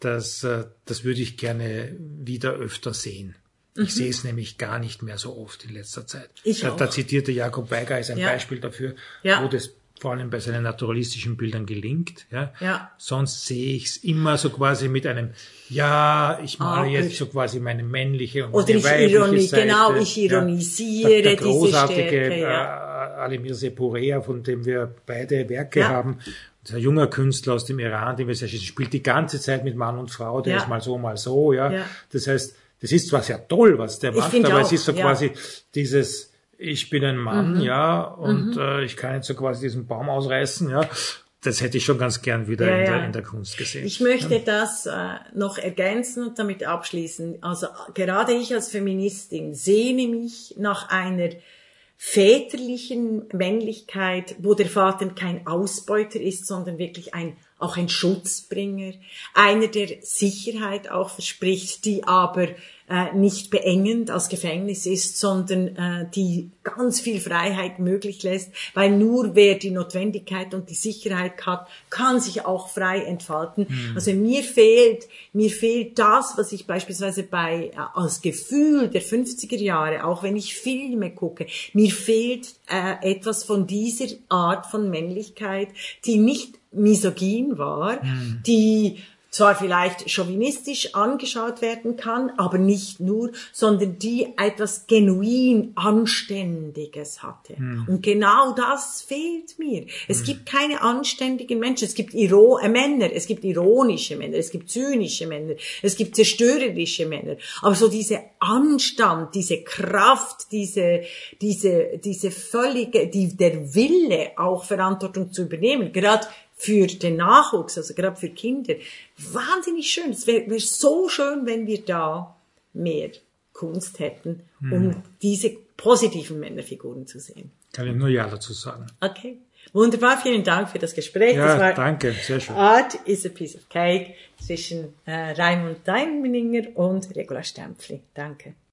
das, äh, das würde ich gerne wieder öfter sehen. Ich sehe es nämlich gar nicht mehr so oft in letzter Zeit. Mhm. Ich da, auch. da zitierte Jakob Weiger ist ein Ja. Beispiel dafür, Ja. wo das vor allem bei seinen naturalistischen Bildern gelingt. Ja. Ja. Sonst sehe ich es immer so quasi mit einem, ja, ich male Ah, jetzt so quasi meine männliche und Oder meine ich weibliche ironi- Seite. genau, ich Ja. ironisiere der, der diese großartige, Stärke, äh, ja. Alimir Sepurea, von dem wir beide Werke Ja. haben, das ist ein junger Künstler aus dem Iran, den wir sehr schätzen, spielt die ganze Zeit mit Mann und Frau, der Ja. ist mal so, mal so, ja. Ja. Das heißt, das ist zwar sehr toll, was der Ich macht, aber auch, es ist so ja. quasi dieses, ich bin ein Mann, Mhm. ja, und äh, ich kann jetzt so quasi diesen Baum ausreißen, ja. Das hätte ich schon ganz gern wieder Ja, in, ja. Der, in der Kunst gesehen. Ich möchte das äh, noch ergänzen und damit abschließen. Also gerade ich als Feministin sehne mich nach einer väterlichen Männlichkeit, wo der Vater kein Ausbeuter ist, sondern wirklich ein auch ein Schutzbringer, einer, der Sicherheit auch verspricht, die aber äh, nicht beengend als Gefängnis ist, sondern äh, die ganz viel Freiheit möglich lässt, weil nur wer die Notwendigkeit und die Sicherheit hat, kann sich auch frei entfalten. Also mir fehlt, mir fehlt das, was ich beispielsweise bei äh, als Gefühl der 50er Jahre, auch wenn ich Filme gucke, mir fehlt äh, etwas von dieser Art von Männlichkeit, die nicht misogyn war, die zwar vielleicht chauvinistisch angeschaut werden kann, aber nicht nur, sondern die etwas genuin Anständiges hatte. Und genau das fehlt mir. Es gibt keine anständigen Menschen. Es gibt Iro äh, Männer, es gibt ironische Männer, es gibt zynische Männer, es gibt zerstörerische Männer. Aber so diese Anstand, diese Kraft, diese, diese, diese völlige, die, der Wille, auch Verantwortung zu übernehmen, gerade für den Nachwuchs, also gerade für Kinder, wahnsinnig schön. Es wäre wär so schön, wenn wir da mehr Kunst hätten, um diese positiven Männerfiguren zu sehen. Kann ich nur Ja dazu sagen. Okay. Wunderbar, vielen Dank für das Gespräch. das Ja, war danke, sehr schön. Art is a piece of cake zwischen äh, Raimund Deinminger und Regula Stempfli. Danke.